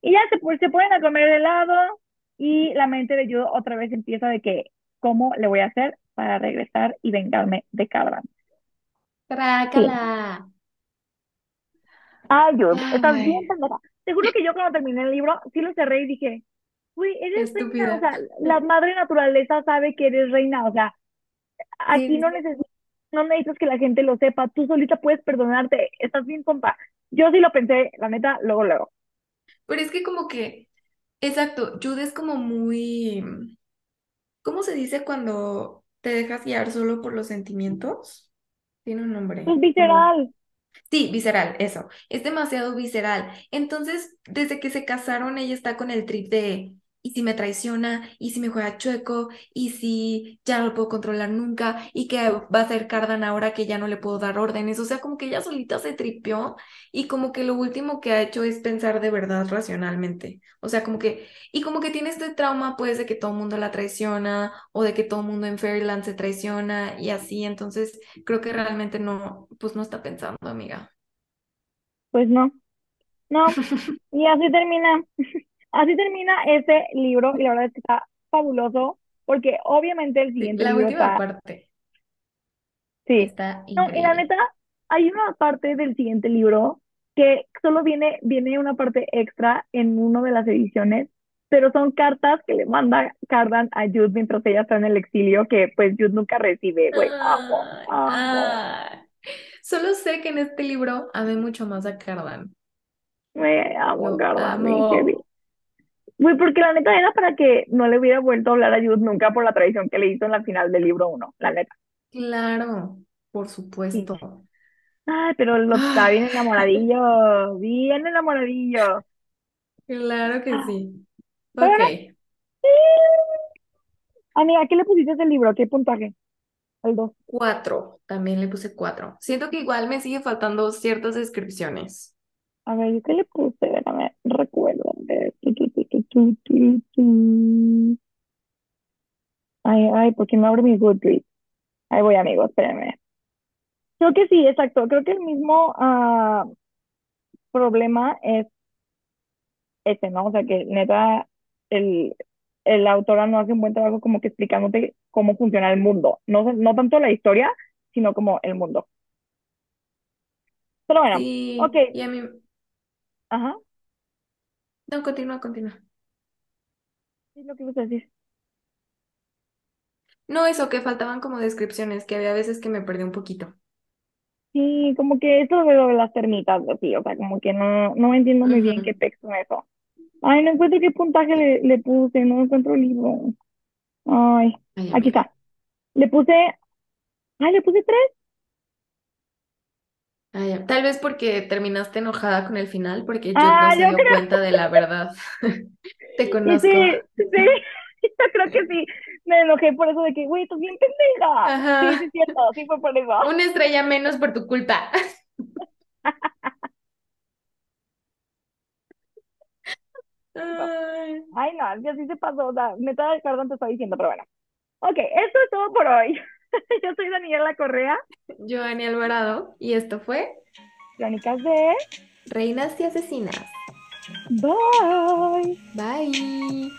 Y ya se, se ponen a comer helado y la mente de Judo otra vez empieza de que, ¿cómo le voy a hacer para regresar y vengarme de Cardan? Trácala. Ay, Jude, estás bien te juro que yo cuando terminé el libro, sí lo cerré y dije, uy, eres reina, o sea, la madre naturaleza sabe que eres reina, o sea, aquí no necesitas, no necesitas que la gente lo sepa, tú solita puedes perdonarte, estás bien tonta. Yo sí lo pensé, la neta, luego, luego. Pero es que como que, exacto, Jude es como muy, ¿cómo se dice cuando te dejas guiar solo por los sentimientos? Tiene un nombre. Es visceral. Sí, visceral, eso. Es demasiado visceral. Entonces, desde que se casaron, ella está con el trip de, ¿y si me traiciona? ¿Y si me juega chueco? ¿Y si ya no lo puedo controlar nunca? ¿Y qué va a hacer Cardan ahora que ya no le puedo dar órdenes? O sea, como que ella solita se tripió y como que lo último que ha hecho es pensar de verdad racionalmente. O sea, como que, y como que tiene este trauma, pues, de que todo el mundo la traiciona o de que todo el mundo en Fairyland se traiciona y así. Entonces, creo que realmente no, pues no está pensando, amiga. Pues no, no, y así termina, así termina este libro y la verdad es que está fabuloso porque obviamente el siguiente la libro última parte. Sí, está no, y la neta, hay una parte del siguiente libro que solo viene, viene una parte extra en una de las ediciones, pero son cartas que le manda Cardan a Jude mientras ella está en el exilio, que pues Jude nunca recibe, güey, amo, amo. Solo sé que en este libro amé mucho más a Cardan. Me amo Cardan, Güey, porque la neta era para que no le hubiera vuelto a hablar a Jude nunca por la traición que le hizo en la final del libro uno, la neta. Claro, por supuesto. Ay, pero lo está bien enamoradillo, bien enamoradillo. Claro que sí. Ok. Amiga, ¿qué le pusiste a ese libro? ¿Qué puntaje? El 2. Cuatro, también le puse cuatro. Siento que igual me sigue faltando ciertas descripciones. A ver, ¿yo qué le puse? Déjame, recuerdo. A ver, tu, tu, tu, tu, tu, tu, tu. Ay, ay, ¿por qué no abre mi Goodreads? Ahí voy, amigos, espérenme. Creo que sí, exacto. Creo que el mismo ah, problema es ese, ¿no? O sea, que neta, el, el autora no hace un buen trabajo como que explicándote cómo funciona el mundo. No, no tanto la historia, sino como el mundo. Pero bueno, ok, Sí, y a mí... ajá, No, continúa, continúa. ¿Qué es lo que ibas a decir? No, eso, que faltaban como descripciones, que había veces que me perdí un poquito. Sí, como que esto de las termitas, sí, o sea, como que no, no entiendo muy bien qué texto es eso. Ay, no encuentro qué puntaje le, le puse, no encuentro el libro. Ay, Ay, aquí amiga. está. Le puse, ay, le puse tres. Ay, tal vez porque terminaste enojada con el final, porque Jude no Ah, se yo dio creo, cuenta de la verdad. Te conozco. sí, sí, yo creo que sí. Me enojé por eso de que, güey, estás bien pendeja. Sí, sí, es Ajá. cierto, sí fue por eso. Una estrella menos por tu culpa. Ay, Ay, no, ya sí se pasó, o sea, neta, perdón, te estaba diciendo, pero bueno. Ok, esto es todo por hoy. Yo soy Daniela Correa, Giovanni Alvarado, y esto fue Crónicas de Reinas y Asesinas. Bye. Bye.